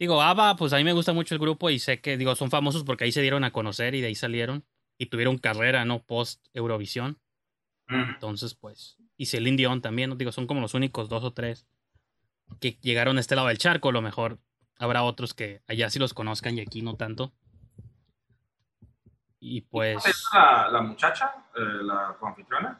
Digo, ABBA, pues a mí me gusta mucho el grupo y sé que digo, son famosos porque ahí se dieron a conocer y de ahí salieron y tuvieron carrera, ¿no? Post Eurovisión. Ujú. Entonces, pues, y Celine Dion también, ¿no? digo, son como los únicos dos o tres que llegaron a este lado del charco, a lo mejor habrá otros que allá sí los conozcan y aquí no tanto. Y pues ¿Es la, la muchacha, eh, la anfitriona?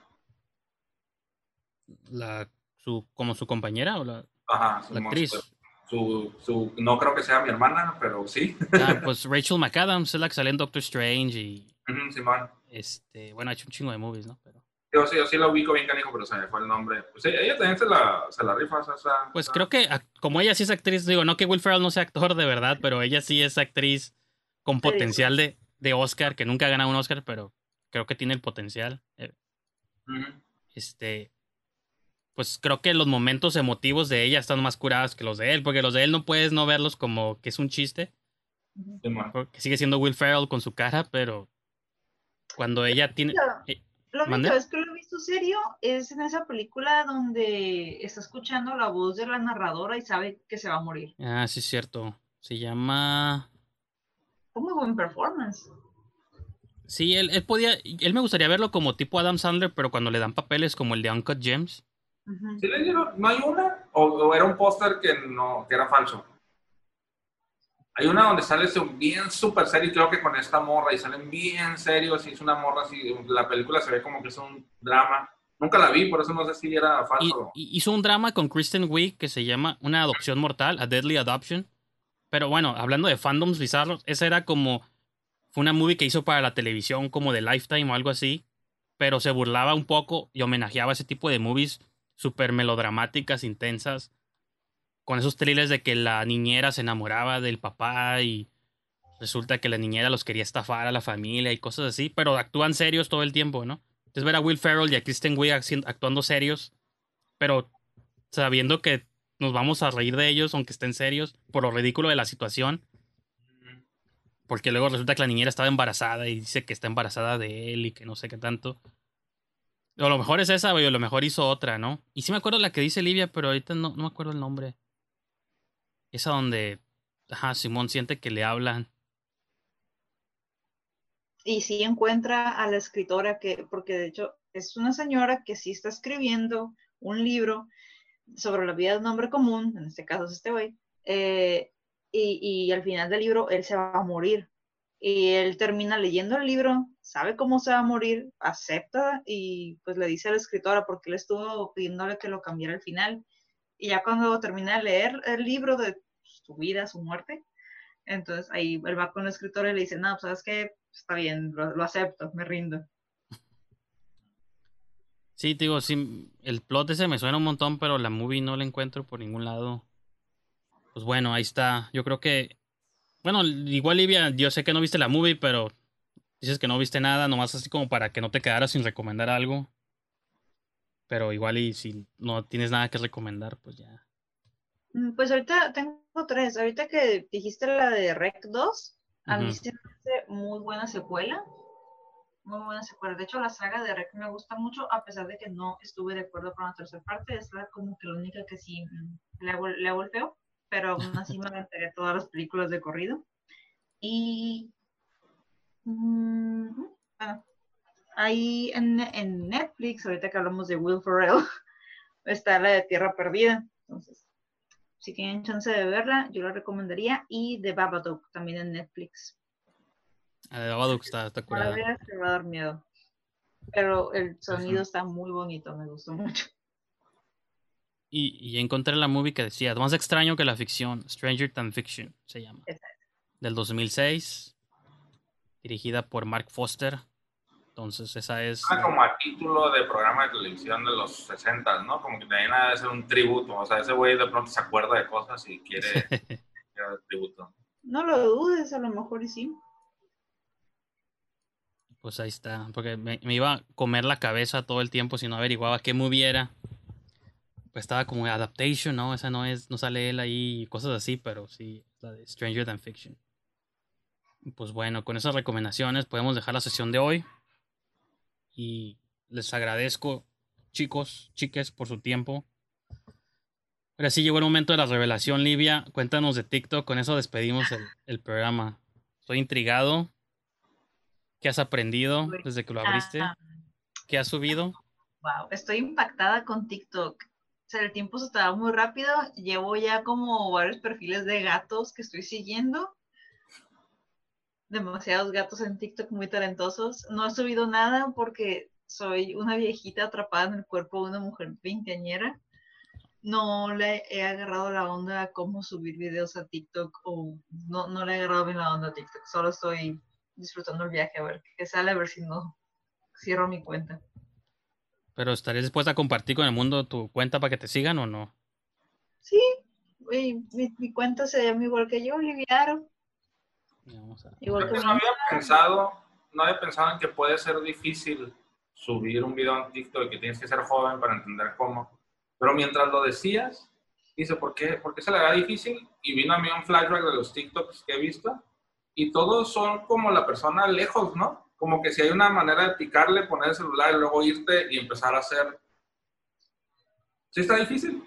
la su como su compañera o la, Ajá, la actriz. Su, su, no creo que sea mi hermana, pero sí. Ah, pues Rachel McAdams es la que sale en Doctor Strange y *laughs* Ujú, Simón. este, bueno, ha hecho un chingo de movies, ¿no? Pero Yo sí, yo sí la ubico bien canijo, pero se me fue el nombre. Pues ella también se la, se la rifa. o sea, esa- pues creo que como ella sí es actriz, digo, no que Will Ferrell no sea actor de verdad, pero ella sí es actriz con potencial de, de Oscar, que nunca ha ganado un Oscar, pero creo que tiene el potencial. Eh, este pues creo que los momentos emotivos de ella están más curados que los de él, porque los de él no puedes no verlos como que es un chiste, porque sigue siendo Will Ferrell con su cara, pero cuando ella tiene... eh, La ¿Mande? única vez que lo he visto serio es en esa película donde está escuchando la voz de la narradora y sabe que se va a morir. Ah, sí es cierto. Se llama... Fue muy buen performance. Sí, él, él podía... Él me gustaría verlo como tipo Adam Sandler, pero cuando le dan papeles como el de Uncut Gems. Ujú. ¿Sí le dieron? ¿No hay una? ¿O, o era un póster que, no, que era falso? Hay una donde sale bien súper serio, creo que con esta morra, y salen bien serios, y es una morra así, la película se ve como que es un drama. Nunca la vi, por eso no sé si era Y, falso. y hizo un drama con Kristen Wiig que se llama Una adopción mortal, A Deadly Adoption. Pero bueno, hablando de fandoms bizarros, esa era como. Fue una movie que hizo para la televisión, como de Lifetime o algo así. Pero se burlaba un poco y homenajeaba ese tipo de movies súper melodramáticas, intensas. Con esos thrillers de que la niñera se enamoraba del papá y resulta que la niñera los quería estafar a la familia y cosas así. Pero actúan serios todo el tiempo, ¿no? Entonces ver a Will Ferrell y a Kristen Wiig actuando serios, pero sabiendo que nos vamos a reír de ellos, aunque estén serios, por lo ridículo de la situación. Porque luego resulta que la niñera estaba embarazada y dice que está embarazada de él y que no sé qué tanto. O lo mejor es esa, güey, o lo mejor hizo otra, ¿no? Y sí me acuerdo la que dice Livia, pero ahorita no, no me acuerdo el nombre. Esa donde, ajá, Simón siente que le hablan. Y sí encuentra a la escritora que, porque de hecho es una señora que sí está escribiendo un libro sobre la vida de un hombre común, en este caso es este güey, eh, y, y al final del libro él se va a morir. Y él termina leyendo el libro, sabe cómo se va a morir, acepta y pues le dice a la escritora porque él estuvo pidiéndole que lo cambiara al final. Y ya cuando termina de leer el libro de su vida, su muerte, entonces ahí él va con la escritora y le dice, no, pues sabes que está bien, lo, acepto, me rindo. Sí, te digo, sí, el plot ese me suena un montón, pero la movie no la encuentro por ningún lado. Pues bueno, ahí está. Yo creo que. Bueno, igual Livia, yo sé que no viste la movie, pero dices que no viste nada, nomás así como para que no te quedaras sin recomendar algo. Pero igual y si no tienes nada que recomendar, pues ya. Mm, Pues ahorita tengo tres. Ahorita que dijiste la de Rec 2, a mí Ujú. sí me parece muy buena secuela. Muy buena secuela. De hecho, la saga de Rec me gusta mucho, a pesar de que no estuve de acuerdo con la tercera parte. Es la como que la única que sí mm, le hago, le hago el feo, pero aún así me aventaré todas las películas de corrido. Y. mm, bueno, ahí en, en Netflix, ahorita que hablamos de Will Ferrell, *laughs* está la de Tierra Perdida. Entonces, si tienen chance de verla, yo la recomendaría. Y The Babadook, también en Netflix. La de Babadook está, está curada. ver, te va a dar miedo. Pero el sonido está muy bonito, me gustó mucho. Y, y encontré la movie que decía, más extraño que la ficción, Stranger Than Fiction se llama. Esa Del 2006, dirigida por Mark Foster. Entonces esa es... Suena como a título de programa de televisión de los 60, ¿no? Como que también ha de ser un tributo. O sea, ese güey de pronto se acuerda de cosas y quiere, quiere tributo. No lo dudes, a lo mejor y sí. Pues ahí está, porque me, me iba a comer la cabeza todo el tiempo si no averiguaba qué movie era. Pues estaba como adaptation, ¿no? Esa no es, no sale él ahí y cosas así, pero sí, la de Stranger Than Fiction. Pues bueno, con esas recomendaciones podemos dejar la sesión de hoy. Y les agradezco, chicos, chiques, por su tiempo. Ahora sí llegó el momento de la revelación, Livia. Cuéntanos de TikTok, con eso despedimos el, el programa. Estoy intrigado. ¿Qué has aprendido desde que lo abriste? Ah, ¿Qué has subido? wow, estoy impactada con TikTok. El tiempo se estaba muy rápido. Llevo ya como varios perfiles de gatos que estoy siguiendo. Demasiados gatos en TikTok muy talentosos. No he subido nada porque soy una viejita atrapada en el cuerpo de una mujer veinteañera. No le he agarrado la onda a cómo subir videos a TikTok o no, no le he agarrado bien la onda a TikTok. Solo estoy disfrutando el viaje a ver qué sale, a ver si no cierro mi cuenta. ¿Pero estarías dispuesta a compartir con el mundo tu cuenta para que te sigan o no? Sí, mi, mi cuenta se llama igual que yo, Liviaro. Vamos a- Igual que no había pensado, no había pensado en que puede ser difícil subir un video en TikTok y que tienes que ser joven para entender cómo. Pero mientras lo decías, dice, ¿por qué, ¿por qué se le da difícil? Y vino a mí un flashback de los TikToks que he visto y todos son como la persona lejos, ¿no? Como que si hay una manera de picarle, poner el celular y luego irte y empezar a hacer... ¿Sí está difícil?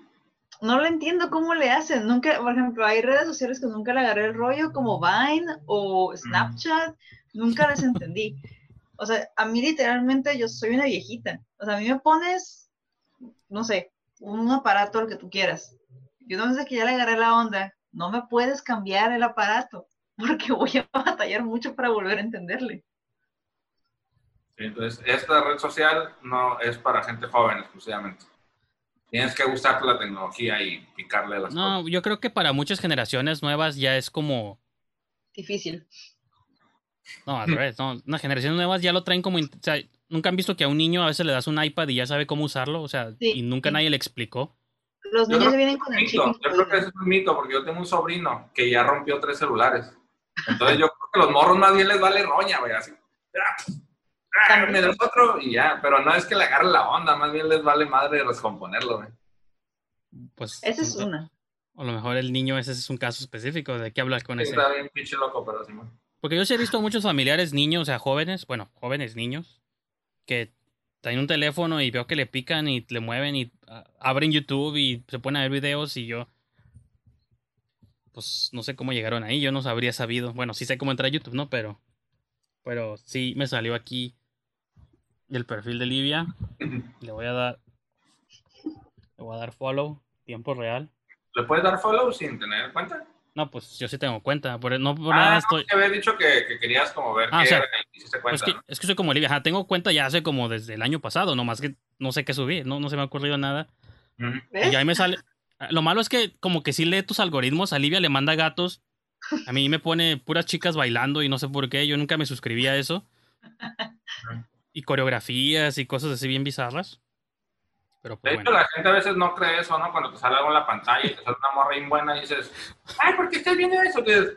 No lo entiendo cómo le hacen. Nunca, por ejemplo, hay redes sociales que nunca le agarré el rollo, como Vine o Snapchat. Nunca les entendí. O sea, a mí literalmente yo soy una viejita. O sea, a mí me pones, no sé, un aparato, el que tú quieras. Yo no sé que ya le agarré la onda. No me puedes cambiar el aparato *laughs* porque voy a batallar mucho para volver a entenderle. Entonces, esta red social no es para gente joven exclusivamente. Tienes que gustarte la tecnología y picarle las No, cosas. yo creo que para muchas generaciones nuevas ya es como... Difícil. No, al revés, no. Unas generaciones nuevas ya lo traen como... O sea, nunca han visto que a un niño a veces le das un iPad y ya sabe cómo usarlo. O sea, Sí, y nunca sí. nadie le explicó. Los Yo niños creo vienen con el chip. Mito. Yo creo que ese es un mito, porque yo tengo un sobrino que ya rompió tres celulares. Entonces yo creo que los morros más bien les vale roña, güey, así. Me das otro y ya, pero no es que le agarre la onda, más bien les vale madre descomponerlo, güey. Pues, Esa es una. A lo mejor el niño ese es un caso específico de qué hablar con Sí, ese. Está bien pinche loco, pero sí, güey. Porque yo sí he visto muchos familiares niños, o sea, jóvenes, bueno, jóvenes niños, que traen un teléfono y veo que le pican y le mueven y ah, abren YouTube y se ponen a ver videos y yo, pues no sé cómo llegaron ahí, yo no habría sabido. Bueno, sí sé cómo entrar a YouTube, ¿no? Pero, pero sí me salió aquí el perfil de Livia. Le voy a dar, le voy a dar follow, tiempo real. ¿Le puedes dar follow sin tener cuenta? No, pues yo sí tengo cuenta, por, no por Ah, nada no, estoy... que habías dicho que, que querías como ver Ah, qué o sea, era y hiciste Pues cuenta. que, es que soy como Olivia, ajá, tengo cuenta ya hace como desde el año pasado, nomás que no sé qué subir, no, no se me ha ocurrido nada. Y ahí me sale. Lo malo es que como que sí lee tus algoritmos, a Livia le manda gatos. A mí me pone puras chicas bailando y no sé por qué, yo nunca me suscribí a eso. Y coreografías y cosas así bien bizarras. Pero De pues hecho, bueno. la gente a veces no cree eso, ¿no? Cuando te sale algo en la pantalla y te sale una morra bien buena y dices, ay, ¿por qué estás viendo eso? Que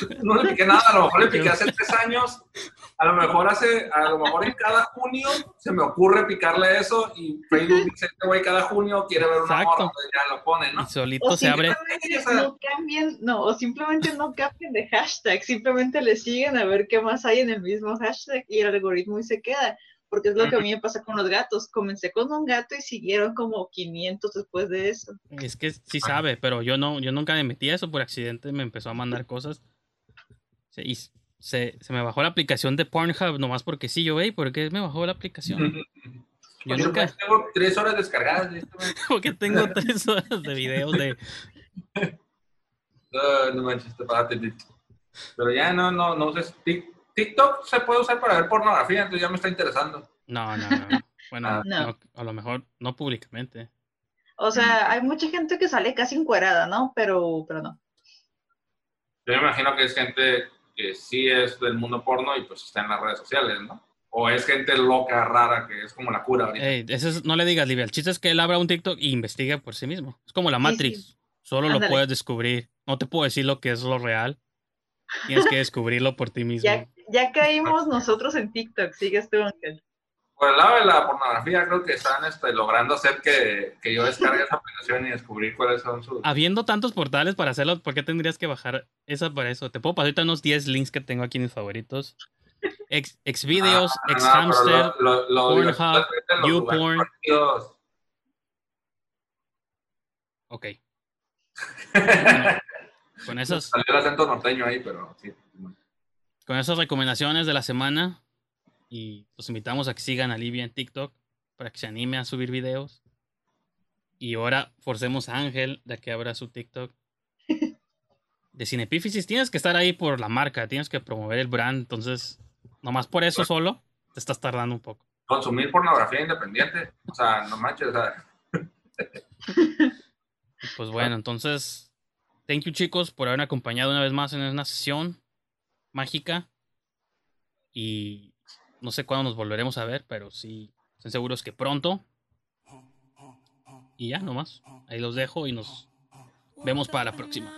*laughs* no le piqué nada, a lo mejor le piqué hace tres años, a lo mejor hace, a lo mejor en cada junio se me ocurre picarle eso y Facebook dice, este güey cada junio quiere ver una Exacto. morra, ya lo pone, ¿no? Y solito O se abre. no cambien, no, o simplemente no cambien de hashtag, simplemente le siguen a ver qué más hay en el mismo hashtag y el algoritmo y se queda. Porque es lo que a mí me pasa con los gatos. Comencé con un gato y siguieron como 500 después de eso. Es que sí sabe, pero yo no, yo nunca me metí a eso por accidente, me empezó a mandar cosas. Se- y se, se me bajó la aplicación de Pornhub nomás porque sí, yo, hey, ¿por qué me bajó la aplicación? Yo Porque nunca, Tengo tres horas descargadas de esto, *laughs* porque tengo tres horas de videos de, no manches, te pagaste. Pero ya no, no, no uses Tik- TikTok se puede usar para ver pornografía, entonces ya me está interesando. No, no, no. Bueno, Ah. No. no, a lo mejor no públicamente. O sea, hay mucha gente que sale casi encuerada, ¿no? Pero, pero no. Yo me imagino que es gente que sí es del mundo porno y pues está en las redes sociales, ¿no? O es gente loca, rara, que es como la cura ahorita. Ey, ese es- no le digas, Livia. El chiste es que él abra un TikTok y investiga por sí mismo. Es como la Matrix. sí. Solo lo puedes descubrir. No te puedo decir lo que es lo real. Tienes que *laughs* descubrirlo por ti mismo. Ya, ya caímos nosotros en TikTok, sigues tú, Ángel. Por el lado de la pornografía, creo que están este, logrando hacer que, que yo descargue esa aplicación y descubrir cuáles son sus... Habiendo tantos portales para hacerlo, ¿por qué tendrías que bajar esa para eso? Te puedo pasar ahorita unos 10 links que tengo aquí en mis favoritos. Ex, Xvideos, Ah, no, Xhamster. pero lo- lo- lo Pornhub, YouPorn. Ok. Bueno, *laughs* con esas, Salió el acento norteño ahí, pero sí. con esas recomendaciones de la semana. Y los invitamos a que sigan a Livia en TikTok para que se anime a subir videos. Y ahora forcemos a Ángel de que abra su TikTok. *laughs* De Cinepífisis tienes que estar ahí por la marca, tienes que promover el brand. Entonces, nomás por eso solo te estás tardando un poco. Consumir pornografía independiente. O sea, no manches, o sea, *laughs* pues bueno, entonces, thank you chicos por haberme acompañado una vez más en una sesión mágica. Y no sé cuándo nos volveremos a ver, pero sí, estén seguros que pronto. Y ya, nomás. Ahí los dejo y nos vemos para la próxima.